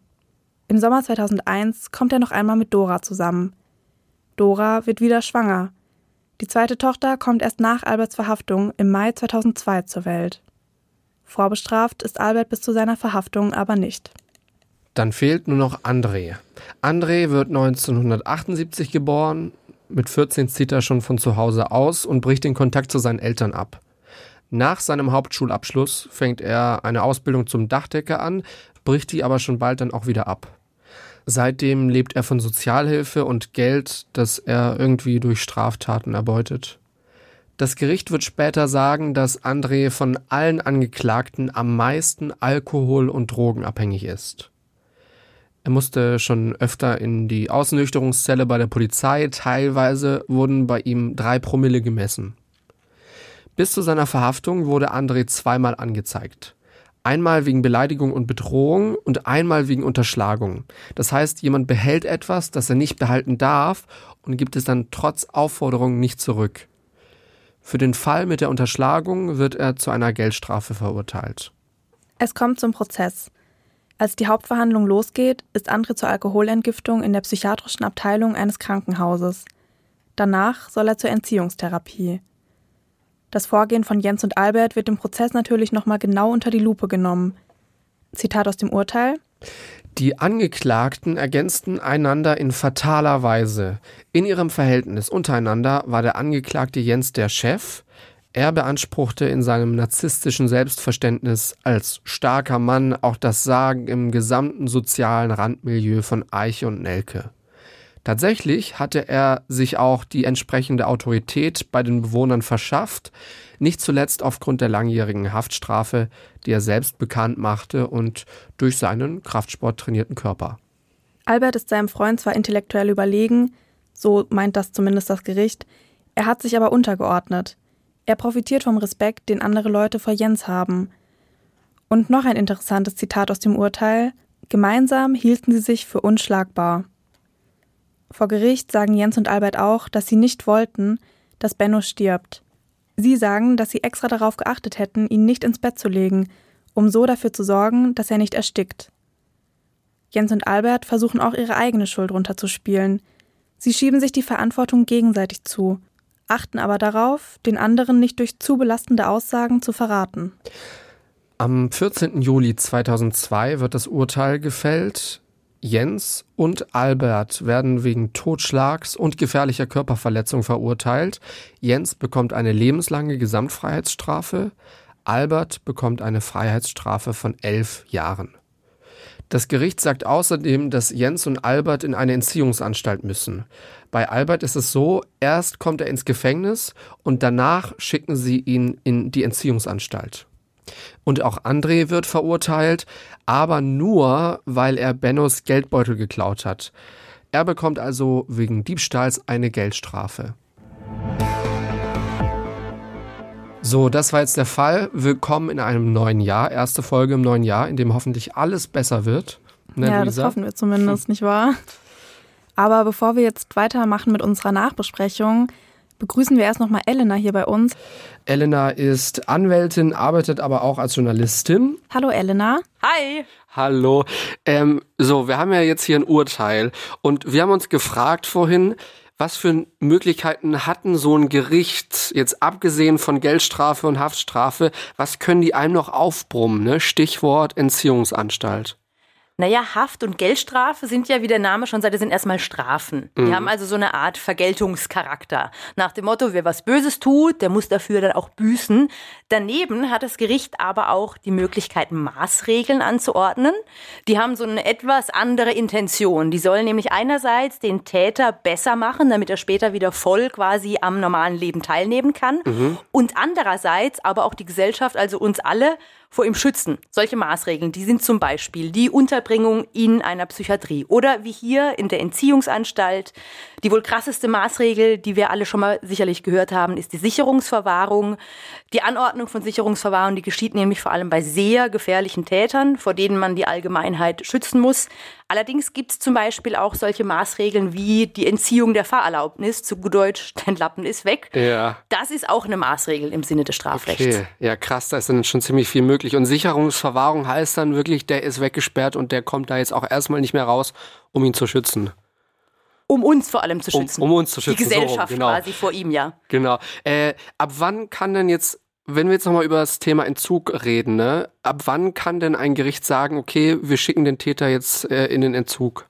Im Sommer 2001 kommt er noch einmal mit Dora zusammen. Dora wird wieder schwanger. Die zweite Tochter kommt erst nach Alberts Verhaftung im Mai 2002 zur Welt. Vorbestraft ist Albert bis zu seiner Verhaftung aber nicht. Dann fehlt nur noch André. André wird 1978 geboren. Mit 14 zieht er schon von zu Hause aus und bricht den Kontakt zu seinen Eltern ab. Nach seinem Hauptschulabschluss fängt er eine Ausbildung zum Dachdecker an, bricht die aber schon bald dann auch wieder ab. Seitdem lebt er von Sozialhilfe und Geld, das er irgendwie durch Straftaten erbeutet. Das Gericht wird später sagen, dass André von allen Angeklagten am meisten alkohol- und drogenabhängig ist. Er musste schon öfter in die Ausnüchterungszelle bei der Polizei, teilweise wurden bei ihm drei Promille gemessen. Bis zu seiner Verhaftung wurde André zweimal angezeigt. Einmal wegen Beleidigung und Bedrohung und einmal wegen Unterschlagung. Das heißt, jemand behält etwas, das er nicht behalten darf und gibt es dann trotz Aufforderung nicht zurück. Für den Fall mit der Unterschlagung wird er zu einer Geldstrafe verurteilt. Es kommt zum Prozess. Als die Hauptverhandlung losgeht, ist André zur Alkoholentgiftung in der psychiatrischen Abteilung eines Krankenhauses. Danach soll er zur Entziehungstherapie. Das Vorgehen von Jens und Albert wird im Prozess natürlich nochmal genau unter die Lupe genommen. Zitat aus dem Urteil. Die Angeklagten ergänzten einander in fataler Weise. In ihrem Verhältnis untereinander war der Angeklagte Jens der Chef. Er beanspruchte in seinem narzisstischen Selbstverständnis als starker Mann auch das Sagen im gesamten sozialen Randmilieu von Eiche und Nelke. Tatsächlich hatte er sich auch die entsprechende Autorität bei den Bewohnern verschafft, nicht zuletzt aufgrund der langjährigen Haftstrafe, die er selbst bekannt machte und durch seinen Kraftsport trainierten Körper. Albert ist seinem Freund zwar intellektuell überlegen, so meint das zumindest das Gericht, er hat sich aber untergeordnet. Er profitiert vom Respekt, den andere Leute vor Jens haben. Und noch ein interessantes Zitat aus dem Urteil. Gemeinsam hielten sie sich für unschlagbar. Vor Gericht sagen Jens und Albert auch, dass sie nicht wollten, dass Benno stirbt. Sie sagen, dass sie extra darauf geachtet hätten, ihn nicht ins Bett zu legen, um so dafür zu sorgen, dass er nicht erstickt. Jens und Albert versuchen auch ihre eigene Schuld runterzuspielen. Sie schieben sich die Verantwortung gegenseitig zu, achten aber darauf, den anderen nicht durch zu belastende Aussagen zu verraten. Am 14. Juli 2002 wird das Urteil gefällt. Jens und Albert werden wegen Totschlags und gefährlicher Körperverletzung verurteilt. Jens bekommt eine lebenslange Gesamtfreiheitsstrafe. Albert bekommt eine Freiheitsstrafe von elf Jahren. Das Gericht sagt außerdem, dass Jens und Albert in eine Entziehungsanstalt müssen. Bei Albert ist es so, erst kommt er ins Gefängnis und danach schicken sie ihn in die Entziehungsanstalt. Und auch André wird verurteilt, aber nur, weil er Bennos Geldbeutel geklaut hat. Er bekommt also wegen Diebstahls eine Geldstrafe. So, das war jetzt der Fall. Willkommen in einem neuen Jahr. Erste Folge im neuen Jahr, in dem hoffentlich alles besser wird. Ne, ja, Luisa? das hoffen wir zumindest, nicht wahr? Aber bevor wir jetzt weitermachen mit unserer Nachbesprechung, begrüßen wir erst nochmal Elena hier bei uns. Elena ist Anwältin, arbeitet aber auch als Journalistin. Hallo Elena. Hi. Hallo. Ähm, so, wir haben ja jetzt hier ein Urteil und wir haben uns gefragt vorhin, was für Möglichkeiten hatten so ein Gericht, jetzt abgesehen von Geldstrafe und Haftstrafe, was können die einem noch aufbrummen? Ne? Stichwort Entziehungsanstalt. Naja, Haft und Geldstrafe sind ja, wie der Name schon sagt, sind erstmal Strafen. Die mhm. haben also so eine Art Vergeltungscharakter. Nach dem Motto, wer was Böses tut, der muss dafür dann auch büßen. Daneben hat das Gericht aber auch die Möglichkeit, Maßregeln anzuordnen. Die haben so eine etwas andere Intention. Die sollen nämlich einerseits den Täter besser machen, damit er später wieder voll quasi am normalen Leben teilnehmen kann. Mhm. Und andererseits aber auch die Gesellschaft, also uns alle, vor ihm schützen. Solche Maßregeln, die sind zum Beispiel die Unterbringung in einer Psychiatrie oder wie hier in der Entziehungsanstalt. Die wohl krasseste Maßregel, die wir alle schon mal sicherlich gehört haben, ist die Sicherungsverwahrung. Die Anordnung von Sicherungsverwahrung, die geschieht nämlich vor allem bei sehr gefährlichen Tätern, vor denen man die Allgemeinheit schützen muss. Allerdings gibt es zum Beispiel auch solche Maßregeln wie die Entziehung der Fahrerlaubnis, zu gut Deutsch, dein Lappen ist weg. Ja. Das ist auch eine Maßregel im Sinne des Strafrechts. Okay. Ja, krass, da ist dann schon ziemlich viel möglich. Und Sicherungsverwahrung heißt dann wirklich, der ist weggesperrt und der kommt da jetzt auch erstmal nicht mehr raus, um ihn zu schützen. Um uns vor allem zu schützen. Um, um uns zu schützen. Die Gesellschaft so, genau. quasi vor ihm, ja. Genau. Äh, ab wann kann denn jetzt wenn wir jetzt nochmal über das Thema Entzug reden, ne? ab wann kann denn ein Gericht sagen, okay, wir schicken den Täter jetzt äh, in den Entzug?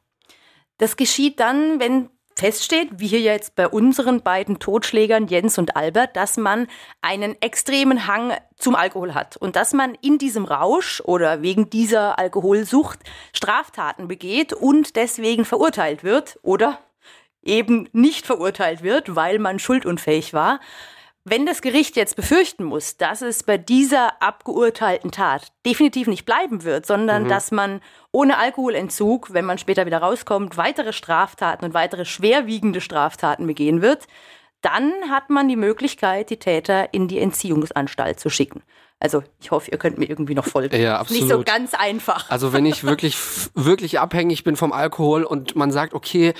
Das geschieht dann, wenn feststeht, wie hier jetzt bei unseren beiden Totschlägern Jens und Albert, dass man einen extremen Hang zum Alkohol hat und dass man in diesem Rausch oder wegen dieser Alkoholsucht Straftaten begeht und deswegen verurteilt wird oder eben nicht verurteilt wird, weil man schuldunfähig war. Wenn das Gericht jetzt befürchten muss, dass es bei dieser abgeurteilten Tat definitiv nicht bleiben wird, sondern mhm. dass man ohne Alkoholentzug, wenn man später wieder rauskommt, weitere Straftaten und weitere schwerwiegende Straftaten begehen wird, dann hat man die Möglichkeit, die Täter in die Entziehungsanstalt zu schicken. Also ich hoffe, ihr könnt mir irgendwie noch folgen. Ja, absolut. Nicht so ganz einfach. Also wenn ich wirklich, wirklich abhängig bin vom Alkohol und man sagt, okay,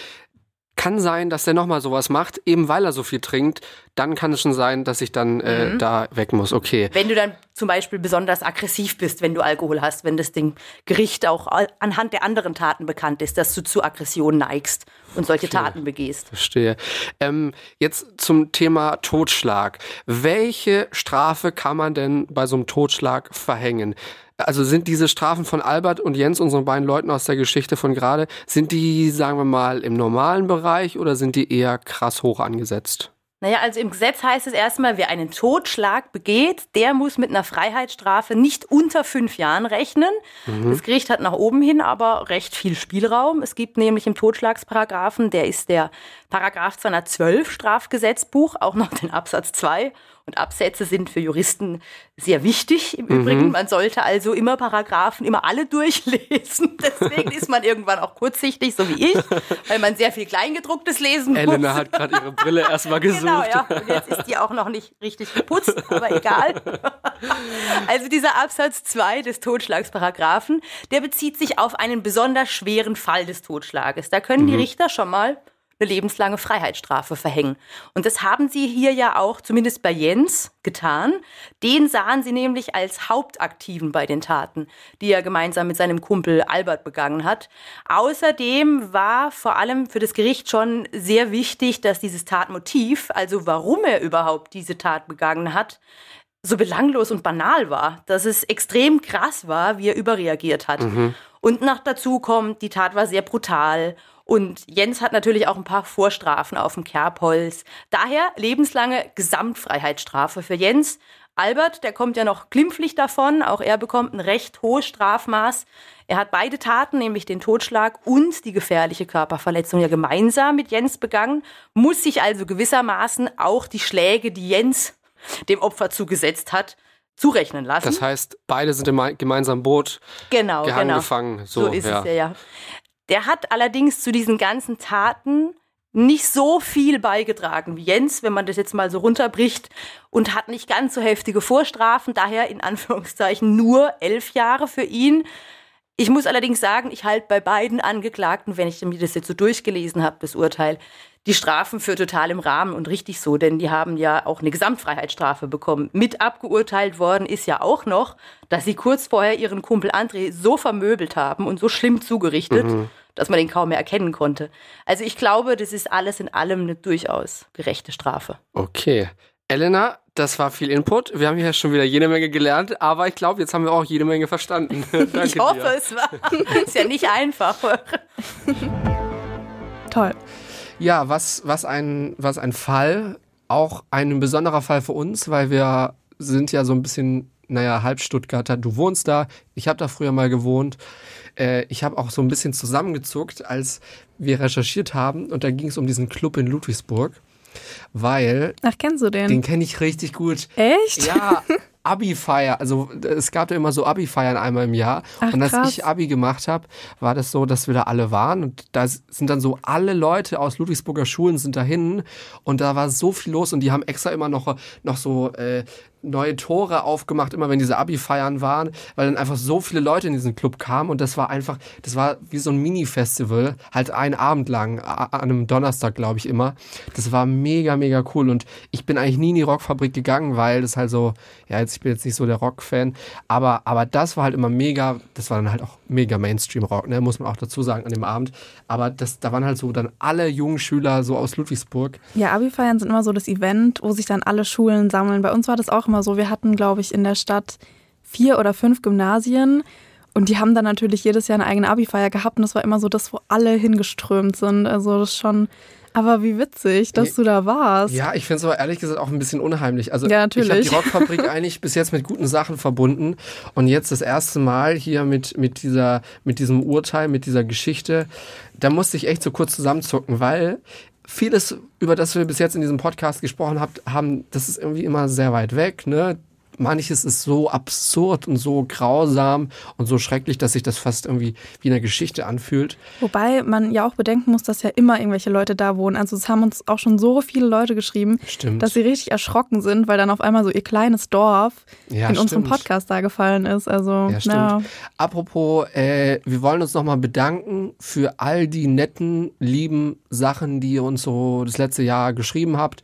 kann sein, dass der nochmal sowas macht, eben weil er so viel trinkt. Dann kann es schon sein, dass ich dann äh, mhm. da weg muss. Okay. Wenn du dann zum Beispiel besonders aggressiv bist, wenn du Alkohol hast, wenn das Ding Gericht auch anhand der anderen Taten bekannt ist, dass du zu Aggression neigst und solche Verstehe. Taten begehst. Verstehe. Ähm, jetzt zum Thema Totschlag. Welche Strafe kann man denn bei so einem Totschlag verhängen? Also sind diese Strafen von Albert und Jens, unseren beiden Leuten aus der Geschichte von gerade, sind die, sagen wir mal, im normalen Bereich oder sind die eher krass hoch angesetzt? Naja, also im Gesetz heißt es erstmal, wer einen Totschlag begeht, der muss mit einer Freiheitsstrafe nicht unter fünf Jahren rechnen. Mhm. Das Gericht hat nach oben hin aber recht viel Spielraum. Es gibt nämlich im Totschlagsparagraphen, der ist der Paragraph 212 Strafgesetzbuch, auch noch den Absatz 2 und Absätze sind für Juristen sehr wichtig im Übrigen. Mhm. Man sollte also immer Paragraphen, immer alle durchlesen. Deswegen ist man irgendwann auch kurzsichtig, so wie ich, weil man sehr viel Kleingedrucktes lesen Elena muss. Elena hat gerade ihre Brille erstmal gesucht. Genau, ja. Und jetzt ist die auch noch nicht richtig geputzt, aber egal. Also dieser Absatz 2 des Totschlagsparagraphen, der bezieht sich auf einen besonders schweren Fall des Totschlages. Da können mhm. die Richter schon mal eine lebenslange Freiheitsstrafe verhängen. Und das haben sie hier ja auch, zumindest bei Jens, getan. Den sahen sie nämlich als Hauptaktiven bei den Taten, die er gemeinsam mit seinem Kumpel Albert begangen hat. Außerdem war vor allem für das Gericht schon sehr wichtig, dass dieses Tatmotiv, also warum er überhaupt diese Tat begangen hat, so belanglos und banal war, dass es extrem krass war, wie er überreagiert hat. Mhm. Und noch dazu kommt, die Tat war sehr brutal und Jens hat natürlich auch ein paar Vorstrafen auf dem Kerbholz. Daher lebenslange Gesamtfreiheitsstrafe für Jens. Albert, der kommt ja noch glimpflich davon. Auch er bekommt ein recht hohes Strafmaß. Er hat beide Taten, nämlich den Totschlag und die gefährliche Körperverletzung, ja gemeinsam mit Jens begangen, muss sich also gewissermaßen auch die Schläge, die Jens dem Opfer zugesetzt hat, zurechnen lassen. Das heißt, beide sind im gemeinsamen Boot genau, gehangen, genau. gefangen. So, so ist ja. es ja, ja. Der hat allerdings zu diesen ganzen Taten nicht so viel beigetragen wie Jens, wenn man das jetzt mal so runterbricht, und hat nicht ganz so heftige Vorstrafen, daher in Anführungszeichen nur elf Jahre für ihn. Ich muss allerdings sagen, ich halte bei beiden Angeklagten, wenn ich mir das jetzt so durchgelesen habe, das Urteil, die Strafen für total im Rahmen und richtig so, denn die haben ja auch eine Gesamtfreiheitsstrafe bekommen. Mit abgeurteilt worden ist ja auch noch, dass sie kurz vorher ihren Kumpel André so vermöbelt haben und so schlimm zugerichtet, mhm. dass man ihn kaum mehr erkennen konnte. Also ich glaube, das ist alles in allem eine durchaus gerechte Strafe. Okay. Elena, das war viel Input. Wir haben hier schon wieder jede Menge gelernt, aber ich glaube, jetzt haben wir auch jede Menge verstanden. ich hoffe, dir. es war. ist ja nicht einfach. Toll. Ja, was, was, ein, was ein Fall, auch ein besonderer Fall für uns, weil wir sind ja so ein bisschen, naja, halb Stuttgarter. Du wohnst da, ich habe da früher mal gewohnt. Äh, ich habe auch so ein bisschen zusammengezuckt, als wir recherchiert haben und da ging es um diesen Club in Ludwigsburg. Weil. Ach, kennst du den? Den kenne ich richtig gut. Echt? Ja, Abi-Feier, also es gab ja immer so Abi-Feiern einmal im Jahr. Ach, und als krass. ich Abi gemacht habe, war das so, dass wir da alle waren und da sind dann so alle Leute aus Ludwigsburger Schulen sind dahin und da war so viel los und die haben extra immer noch, noch so äh, neue Tore aufgemacht, immer wenn diese Abi-Feiern waren, weil dann einfach so viele Leute in diesen Club kamen und das war einfach, das war wie so ein Mini-Festival, halt einen Abend lang, an einem Donnerstag, glaube ich, immer. Das war mega, mega cool und ich bin eigentlich nie in die Rockfabrik gegangen, weil das halt so, ja, jetzt, ich bin jetzt nicht so der Rock-Fan, aber, aber das war halt immer mega, das war dann halt auch mega Mainstream-Rock, ne, muss man auch dazu sagen, an dem Abend. Aber das, da waren halt so dann alle jungen Schüler so aus Ludwigsburg. Ja, Abi-Feiern sind immer so das Event, wo sich dann alle Schulen sammeln. Bei uns war das auch immer so. Wir hatten, glaube ich, in der Stadt vier oder fünf Gymnasien. Und die haben dann natürlich jedes Jahr eine eigene Abi-Feier gehabt. Und das war immer so das, wo alle hingeströmt sind. Also das ist schon aber wie witzig, dass du da warst. Ja, ich finde es aber ehrlich gesagt auch ein bisschen unheimlich. Also ja, natürlich. ich habe die Rockfabrik eigentlich bis jetzt mit guten Sachen verbunden und jetzt das erste Mal hier mit, mit, dieser, mit diesem Urteil, mit dieser Geschichte, da musste ich echt so kurz zusammenzucken, weil vieles, über das wir bis jetzt in diesem Podcast gesprochen haben, das ist irgendwie immer sehr weit weg. Ne? Manches ist so absurd und so grausam und so schrecklich, dass sich das fast irgendwie wie eine Geschichte anfühlt. Wobei man ja auch bedenken muss, dass ja immer irgendwelche Leute da wohnen. Also es haben uns auch schon so viele Leute geschrieben, stimmt. dass sie richtig erschrocken sind, weil dann auf einmal so ihr kleines Dorf ja, in stimmt. unserem Podcast da gefallen ist. Also ja, stimmt. Ja. Apropos, äh, wir wollen uns nochmal bedanken für all die netten, lieben Sachen, die ihr uns so das letzte Jahr geschrieben habt.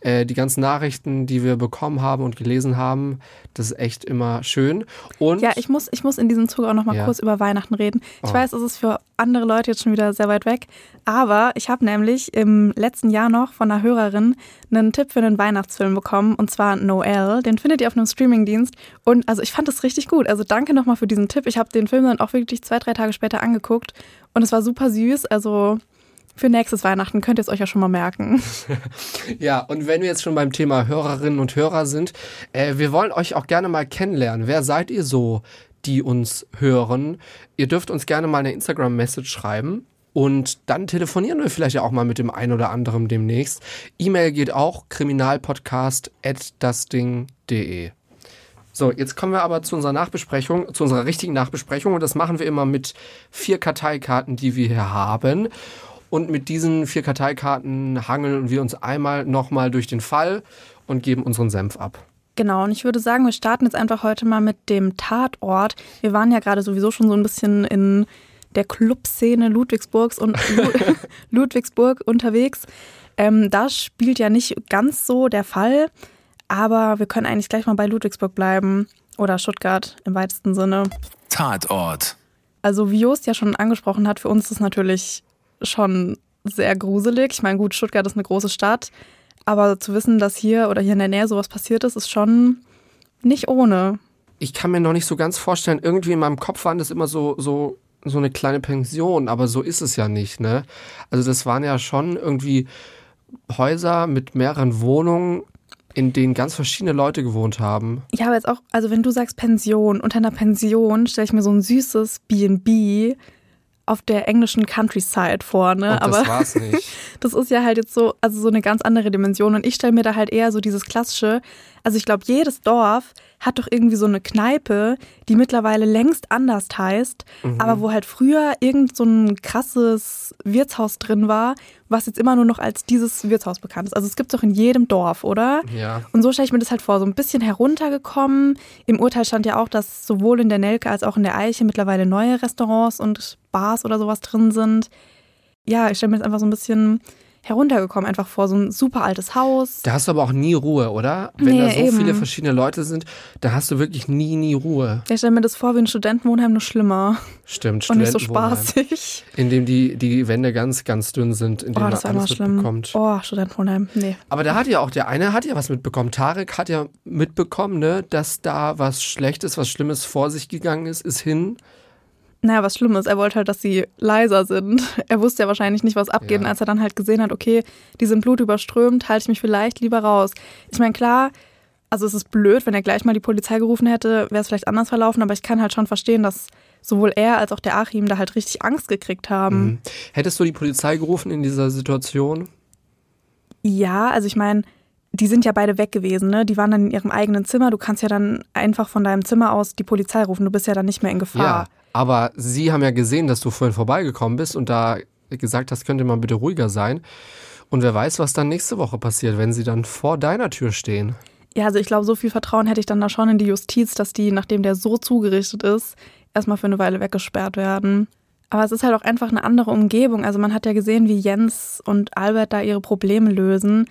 Äh, die ganzen Nachrichten, die wir bekommen haben und gelesen haben, das ist echt immer schön. Und ja, ich muss, ich muss in diesem Zug auch noch mal ja. kurz über Weihnachten reden. Ich oh. weiß, es ist für andere Leute jetzt schon wieder sehr weit weg, aber ich habe nämlich im letzten Jahr noch von einer Hörerin einen Tipp für einen Weihnachtsfilm bekommen und zwar Noel. Den findet ihr auf einem Streamingdienst und also ich fand das richtig gut. Also danke nochmal für diesen Tipp. Ich habe den Film dann auch wirklich zwei, drei Tage später angeguckt und es war super süß. Also für nächstes Weihnachten könnt ihr es euch ja schon mal merken. ja, und wenn wir jetzt schon beim Thema Hörerinnen und Hörer sind, äh, wir wollen euch auch gerne mal kennenlernen. Wer seid ihr so, die uns hören? Ihr dürft uns gerne mal eine Instagram-Message schreiben. Und dann telefonieren wir vielleicht ja auch mal mit dem einen oder anderen demnächst. E-Mail geht auch kriminalpodcast.dasding.de. So, jetzt kommen wir aber zu unserer Nachbesprechung, zu unserer richtigen Nachbesprechung. Und das machen wir immer mit vier Karteikarten, die wir hier haben. Und mit diesen vier Karteikarten hangeln wir uns einmal nochmal durch den Fall und geben unseren Senf ab. Genau, und ich würde sagen, wir starten jetzt einfach heute mal mit dem Tatort. Wir waren ja gerade sowieso schon so ein bisschen in der Clubszene Ludwigsburgs und Ludwigsburg unterwegs. Ähm, das spielt ja nicht ganz so der Fall, aber wir können eigentlich gleich mal bei Ludwigsburg bleiben oder Stuttgart im weitesten Sinne. Tatort. Also wie Jost ja schon angesprochen hat, für uns ist es natürlich schon sehr gruselig. Ich meine, gut, Stuttgart ist eine große Stadt, aber zu wissen, dass hier oder hier in der Nähe sowas passiert ist, ist schon nicht ohne. Ich kann mir noch nicht so ganz vorstellen, irgendwie in meinem Kopf waren das immer so, so, so eine kleine Pension, aber so ist es ja nicht, ne? Also das waren ja schon irgendwie Häuser mit mehreren Wohnungen, in denen ganz verschiedene Leute gewohnt haben. Ja, aber jetzt auch, also wenn du sagst Pension, unter einer Pension stelle ich mir so ein süßes B&B auf der englischen Countryside vor, ne? Und aber das war's nicht. das ist ja halt jetzt so, also so eine ganz andere Dimension. Und ich stelle mir da halt eher so dieses klassische, also ich glaube, jedes Dorf hat doch irgendwie so eine Kneipe, die mittlerweile längst anders heißt, aber wo halt früher irgend so ein krasses Wirtshaus drin war, was jetzt immer nur noch als dieses Wirtshaus bekannt ist. Also es gibt doch in jedem Dorf, oder? Ja. Und so stelle ich mir das halt vor, so ein bisschen heruntergekommen. Im Urteil stand ja auch, dass sowohl in der Nelke als auch in der Eiche mittlerweile neue Restaurants und Bars oder sowas drin sind. Ja, ich stelle mir das einfach so ein bisschen heruntergekommen, einfach vor, so ein super altes Haus. Da hast du aber auch nie Ruhe, oder? Wenn Nee, da so eben. viele verschiedene Leute sind, da hast du wirklich nie, nie Ruhe. Ich stelle mir das vor wie ein Studentenwohnheim, nur schlimmer Stimmt, und nicht so spaßig. In dem die, die Wände ganz, ganz dünn sind, in Oh, das war man immer alles schlimm. mitbekommt. Oh, Studentenwohnheim, nee. Aber da hat ja auch, der eine hat ja was mitbekommen. Tarek hat ja mitbekommen, ne, dass da was Schlechtes, was Schlimmes vor sich gegangen ist, ist hin. Naja, was Schlimmes. Er wollte halt, dass sie leiser sind. Er wusste ja wahrscheinlich nicht, was abgeht. Ja. Und als er dann halt gesehen hat, okay, die sind blutüberströmt, halte ich mich vielleicht lieber raus. Ich meine, klar, also es ist blöd, wenn er gleich mal die Polizei gerufen hätte, wäre es vielleicht anders verlaufen, aber ich kann halt schon verstehen, dass sowohl er als auch der Achim da halt richtig Angst gekriegt haben. Mhm. Hättest du die Polizei gerufen in dieser Situation? Ja, also ich meine, die sind ja beide weg gewesen, ne? Die waren dann in ihrem eigenen Zimmer. Du kannst ja dann einfach von deinem Zimmer aus die Polizei rufen. Du bist ja dann nicht mehr in Ja. Aber sie haben ja gesehen, dass du vorhin vorbeigekommen bist und da gesagt hast, könnte man bitte ruhiger sein. Und wer weiß, was dann nächste Woche passiert, wenn sie dann vor deiner Tür stehen. Ja, also ich glaube, so viel Vertrauen hätte ich dann da schon in die Justiz, dass die, nachdem der so zugerichtet ist, erstmal für eine Weile weggesperrt werden. Aber es ist halt auch einfach eine andere Umgebung. Also man hat ja gesehen, wie Jens und Albert da ihre Probleme lösen.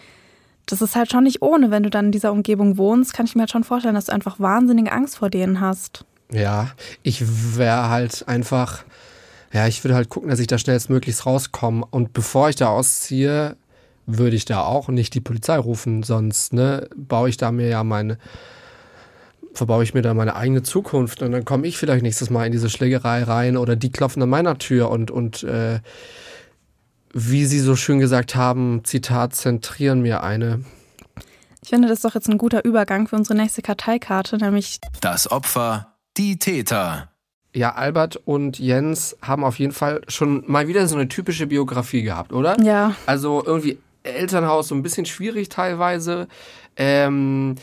Das ist halt schon nicht ohne, wenn du dann in dieser Umgebung wohnst, kann ich mir halt schon vorstellen, dass du einfach wahnsinnige Angst vor denen hast. Ja, ich wäre halt einfach, ja, ich würde halt gucken, dass ich da schnellstmöglichst rauskomme. Und bevor ich da ausziehe, würde ich da auch nicht die Polizei rufen, sonst ne, baue ich da mir ja meine, verbaue ich mir da meine eigene Zukunft und dann komme ich vielleicht nächstes Mal in diese Schlägerei rein oder die klopfen an meiner Tür und, und äh, wie sie so schön gesagt haben, Zitat, zentrieren mir eine. Ich finde, das ist doch jetzt ein guter Übergang für unsere nächste Karteikarte, nämlich Das Opfer, die Täter. Ja, Albert und Jens haben auf jeden Fall schon mal wieder so eine typische Biografie gehabt, oder? ja, Also irgendwie Elternhaus so ein bisschen schwierig teilweise. Ähm,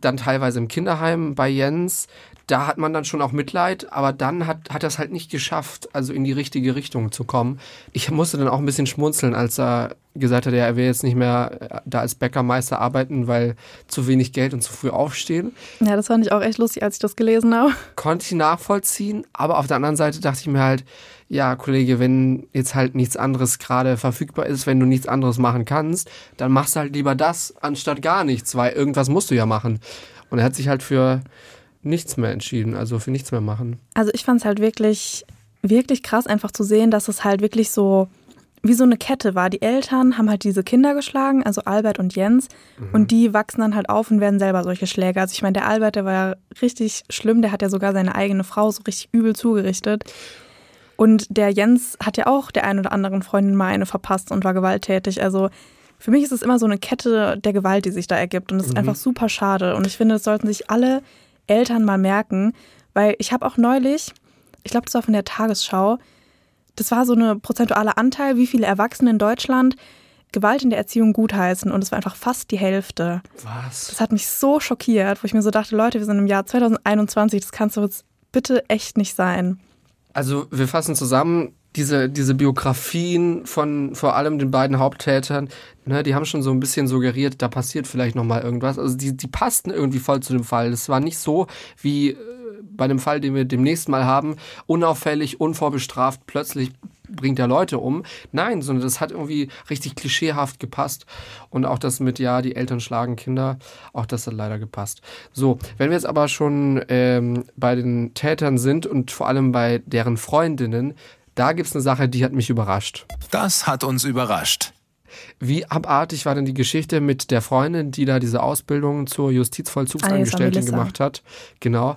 dann teilweise im Kinderheim bei Jens. Da hat man dann schon auch Mitleid, aber dann hat, hat er es halt nicht geschafft, also in die richtige Richtung zu kommen. Ich musste dann auch ein bisschen schmunzeln, als er gesagt hat, ja, er will jetzt nicht mehr äh, da als Bäckermeister arbeiten, weil zu wenig Geld und zu früh aufstehen. ja, das fand ich auch echt lustig, als ich das gelesen habe. Konnte ich nachvollziehen, aber auf der anderen Seite dachte ich mir halt, ja, Kollege, wenn jetzt halt nichts anderes gerade verfügbar ist, wenn du nichts anderes machen kannst, dann machst du halt lieber das anstatt gar nichts, weil irgendwas musst du ja machen. Und er hat sich halt für nichts mehr entschieden, also für nichts mehr machen. Also ich fand es halt wirklich, wirklich krass, einfach zu sehen, dass es halt wirklich so wie so eine Kette war. Die Eltern haben halt diese Kinder geschlagen, also Albert und Jens, und die wachsen dann halt auf und werden selber solche Schläger. Also ich meine, der Albert, der war ja richtig schlimm, der hat ja sogar seine eigene Frau so richtig übel zugerichtet. Und der Jens hat ja auch der ein oder anderen Freundin mal eine verpasst und war gewalttätig. Also für mich ist es immer so eine Kette der Gewalt, die sich da ergibt. Und das ist einfach super schade. Und ich finde, das sollten sich alle Eltern mal merken, weil ich habe auch neulich, ich glaube, das war von der Tagesschau, das war so eine prozentuale Anteil, wie viele Erwachsene in Deutschland Gewalt in der Erziehung gutheißen. Und es war einfach fast die Hälfte. Was? Das hat mich so schockiert, wo ich mir so dachte, Leute, wir sind im Jahr 2021, das kannst du jetzt bitte echt nicht sein. Also wir fassen zusammen, diese, diese Biografien von vor allem den beiden Haupttätern, ne, die haben schon so ein bisschen suggeriert, da passiert vielleicht nochmal irgendwas. Also die, die passten irgendwie voll zu dem Fall. Das war nicht so wie bei dem Fall, den wir demnächst mal haben, unauffällig, unvorbestraft, plötzlich bringt er Leute um. Nein, sondern das hat irgendwie richtig klischeehaft gepasst. Und auch das mit, ja, die Eltern schlagen Kinder, auch das hat leider gepasst. So, wenn wir jetzt aber schon ähm, bei den Tätern sind und vor allem bei deren Freundinnen, da gibt es eine Sache, die hat mich überrascht. Das hat uns überrascht. Wie abartig war denn die Geschichte mit der Freundin, die da diese Ausbildung zur Justizvollzugsangestellten gemacht hat? Genau.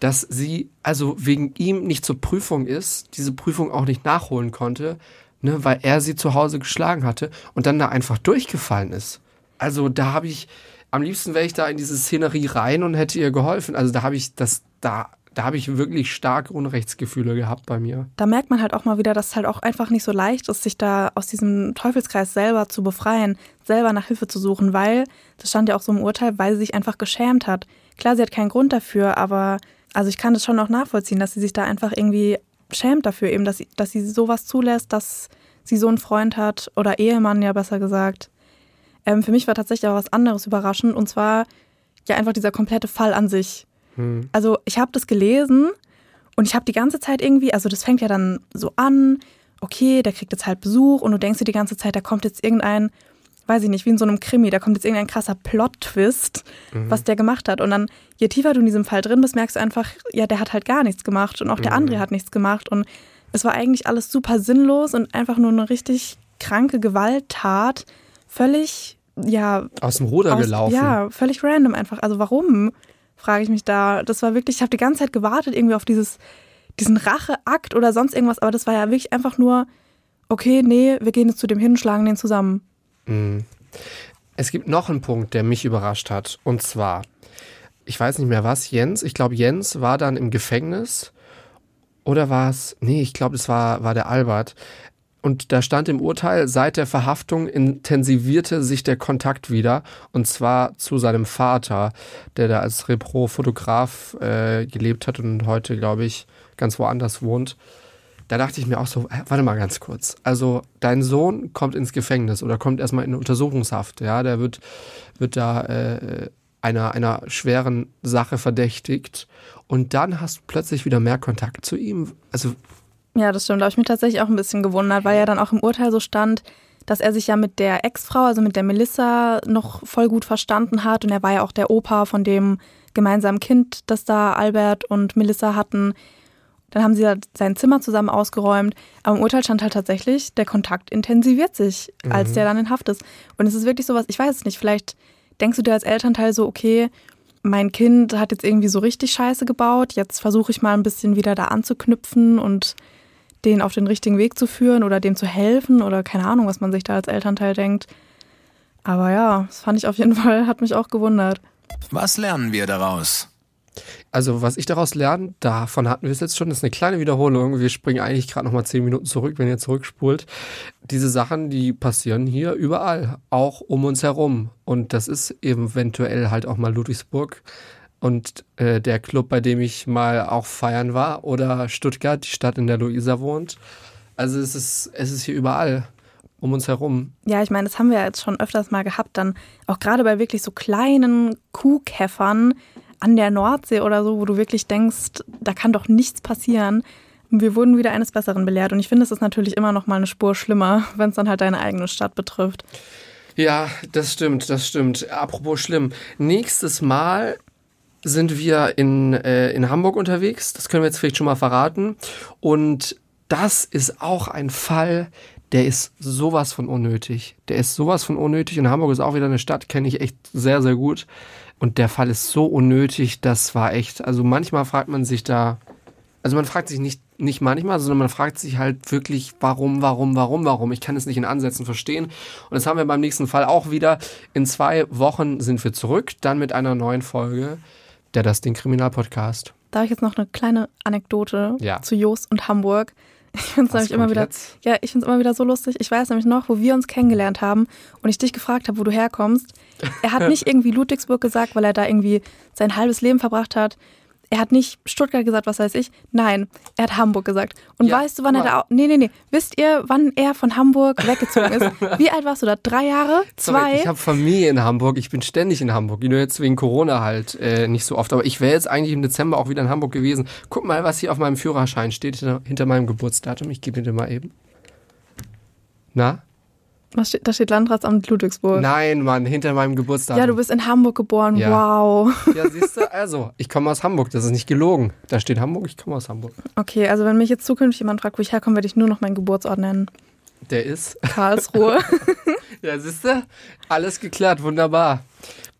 Dass sie also wegen ihm nicht zur Prüfung ist, diese Prüfung auch nicht nachholen konnte, ne, weil er sie zu Hause geschlagen hatte und dann da einfach durchgefallen ist. Also da habe ich, am liebsten wäre ich da in diese Szenerie rein und hätte ihr geholfen. Also da habe ich das, da, da habe ich wirklich starke Unrechtsgefühle gehabt bei mir. Da merkt man halt auch mal wieder, dass es halt auch einfach nicht so leicht ist, sich da aus diesem Teufelskreis selber zu befreien, selber nach Hilfe zu suchen, weil, das stand ja auch so im Urteil, weil sie sich einfach geschämt hat. Klar, sie hat keinen Grund dafür, aber also ich kann das schon auch nachvollziehen, dass sie sich da einfach irgendwie schämt dafür, eben, dass sie, dass sie sowas zulässt, dass sie so einen Freund hat oder Ehemann, ja besser gesagt. Ähm, für mich war tatsächlich auch was anderes überraschend und zwar ja einfach dieser komplette Fall an sich. Also ich habe das gelesen und ich habe die ganze Zeit irgendwie, also das fängt ja dann so an, okay, der kriegt jetzt halt Besuch und du denkst dir die ganze Zeit, da kommt jetzt irgendein, weiß ich nicht, wie in so einem Krimi, da kommt jetzt irgendein krasser Plot-Twist, was der gemacht hat. Und dann, je tiefer du in diesem Fall drin bist, merkst du einfach, ja, der hat halt gar nichts gemacht und auch der andere hat nichts gemacht. Und es war eigentlich alles super sinnlos und einfach nur eine richtig kranke Gewalttat. Völlig, ja, Aus dem Ruder aus- gelaufen. Ja, völlig random einfach. Also warum, frage ich mich da. Das war wirklich, ich habe die ganze Zeit gewartet irgendwie auf dieses, diesen Racheakt oder sonst irgendwas, aber das war ja wirklich einfach nur, okay, nee, wir gehen jetzt zu dem hin, schlagen den zusammen. Es gibt noch einen Punkt, der mich überrascht hat. Und zwar, ich weiß nicht mehr was, Jens, ich glaube, Jens war dann im Gefängnis. Oder war es, nee, ich glaube, es war, war der Albert. Und da stand im Urteil, seit der Verhaftung intensivierte sich der Kontakt wieder. Und zwar zu seinem Vater, der da als Repro-Fotograf äh, gelebt hat und heute, glaube ich, ganz woanders wohnt. Da dachte ich mir auch so, warte mal ganz kurz. Also dein Sohn kommt ins Gefängnis oder kommt erstmal in Untersuchungshaft. Ja, der wird, wird da äh, einer, einer schweren Sache verdächtigt. Und dann hast du plötzlich wieder mehr Kontakt zu ihm. Also Ja, das stimmt. Da habe ich mich tatsächlich auch ein bisschen gewundert, weil ja dann auch im Urteil so stand, dass er sich ja mit der Ex-Frau, also mit der Melissa, noch voll gut verstanden hat. Und er war ja auch der Opa von dem gemeinsamen Kind, das da Albert und Melissa hatten. Dann haben sie ja sein Zimmer zusammen ausgeräumt. Aber im Urteil stand halt tatsächlich, der Kontakt intensiviert sich, als der dann in Haft ist. Und es ist wirklich sowas, ich weiß es nicht, vielleicht denkst du dir als Elternteil so, okay, mein Kind hat jetzt irgendwie so richtig Scheiße gebaut, jetzt versuche ich mal ein bisschen wieder da anzuknüpfen und den auf den richtigen Weg zu führen oder dem zu helfen oder keine Ahnung, was man sich da als Elternteil denkt. Aber ja, das fand ich auf jeden Fall, hat mich auch gewundert. Was lernen wir daraus? Also, was ich daraus lerne, davon hatten wir es jetzt schon, das ist eine kleine Wiederholung. Wir springen eigentlich gerade nochmal zehn Minuten zurück, wenn ihr zurückspult. Diese Sachen, die passieren hier überall, auch um uns herum. Und das ist eventuell halt auch mal Ludwigsburg und äh, der Club, bei dem ich mal auch feiern war, oder Stuttgart, die Stadt, in der Luisa wohnt. Also, es ist, es ist hier überall um uns herum. Ja, ich meine, das haben wir jetzt schon öfters mal gehabt, dann auch gerade bei wirklich so kleinen Kuhkäffern an der Nordsee oder so, wo du wirklich denkst, da kann doch nichts passieren. Wir wurden wieder eines Besseren belehrt und ich finde, es ist natürlich immer noch mal eine Spur schlimmer, wenn es dann halt deine eigene Stadt betrifft. Ja, das stimmt, das stimmt. Apropos schlimm. Nächstes Mal sind wir in, äh, in Hamburg unterwegs. Das können wir jetzt vielleicht schon mal verraten. Und das ist auch ein Fall, der ist sowas von unnötig. Der ist sowas von unnötig. Und Hamburg ist auch wieder eine Stadt, kenne ich echt sehr, sehr gut. Und der Fall ist so unnötig, das war echt. Also manchmal fragt man sich da, also man fragt sich nicht, nicht manchmal, sondern man fragt sich halt wirklich, warum, warum, warum, warum. Ich kann es nicht in Ansätzen verstehen. Und das haben wir beim nächsten Fall auch wieder. In zwei Wochen sind wir zurück, dann mit einer neuen Folge der Das Ding Kriminalpodcast. Da habe ich jetzt noch eine kleine Anekdote Ja. zu Jost und Hamburg. Ich finde es immer wieder, jetzt? ja, ich finde immer wieder so lustig. Ich weiß nämlich noch, wo wir uns kennengelernt haben und ich dich gefragt habe, wo du herkommst. Er hat nicht irgendwie Ludwigsburg gesagt, weil er da irgendwie sein halbes Leben verbracht hat. Er hat nicht Stuttgart gesagt, was weiß ich. Nein, er hat Hamburg gesagt. Und Ja, weißt du, wann er da. Nee, nee, nee. Wisst ihr, wann er von Hamburg weggezogen ist? Wie alt warst du da? Drei Jahre? Sorry, Zwei? Ich habe Familie in Hamburg. Ich bin ständig in Hamburg. Nur jetzt wegen Corona halt äh, nicht so oft. Aber ich wäre jetzt eigentlich im Dezember auch wieder in Hamburg gewesen. Guck mal, was hier auf meinem Führerschein steht hinter, hinter meinem Geburtsdatum. Ich gebe dir mal eben. Na? Was steht, da steht Landratsamt Ludwigsburg. Nein, Mann, hinter meinem Geburtsdatum. Ja, du bist in Hamburg geboren. Ja. Wow. Ja, siehst du, also, ich komme aus Hamburg. Das ist nicht gelogen. Da steht Hamburg, ich komme aus Hamburg. Okay, also wenn mich jetzt zukünftig jemand fragt, wo ich herkomme, werde ich nur noch meinen Geburtsort nennen. Der ist. Karlsruhe. Ja, siehst du? Alles geklärt, wunderbar.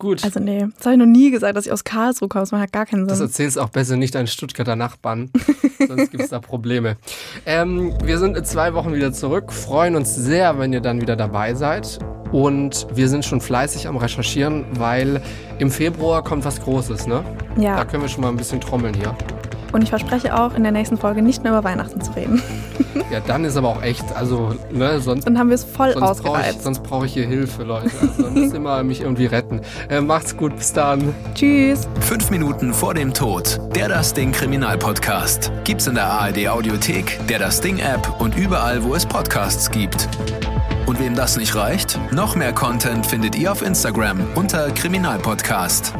Gut. also nee, das habe ich noch nie gesagt, dass ich aus Karlsruhe komme. Das macht halt gar keinen Das Sinn. erzählst auch besser nicht deinen Stuttgarter Nachbarn, sonst gibt es da Probleme. Ähm, wir sind in zwei Wochen wieder zurück, freuen uns sehr, wenn ihr dann wieder dabei seid. Und wir sind schon fleißig am Recherchieren, weil im Februar kommt was Großes, ne? Da Ja, können wir schon mal ein bisschen trommeln hier. Und ich verspreche auch, in der nächsten Folge nicht mehr über Weihnachten zu reden. Ja, dann ist aber auch echt, also, ne, sonst. Dann haben wir es voll Sonst brauche ich, ausgereizt. sonst brauch ich hier Hilfe, Leute. Also, dann ihr mal mich irgendwie retten. Äh, macht's gut, bis dann. Tschüss. Fünf Minuten vor dem Tod. Der Das Ding Kriminalpodcast. Gibt's in der ARD Audiothek, der Das Ding App und überall, wo es Podcasts gibt. Und wem das nicht reicht? Noch mehr Content findet ihr auf Instagram unter Kriminalpodcast.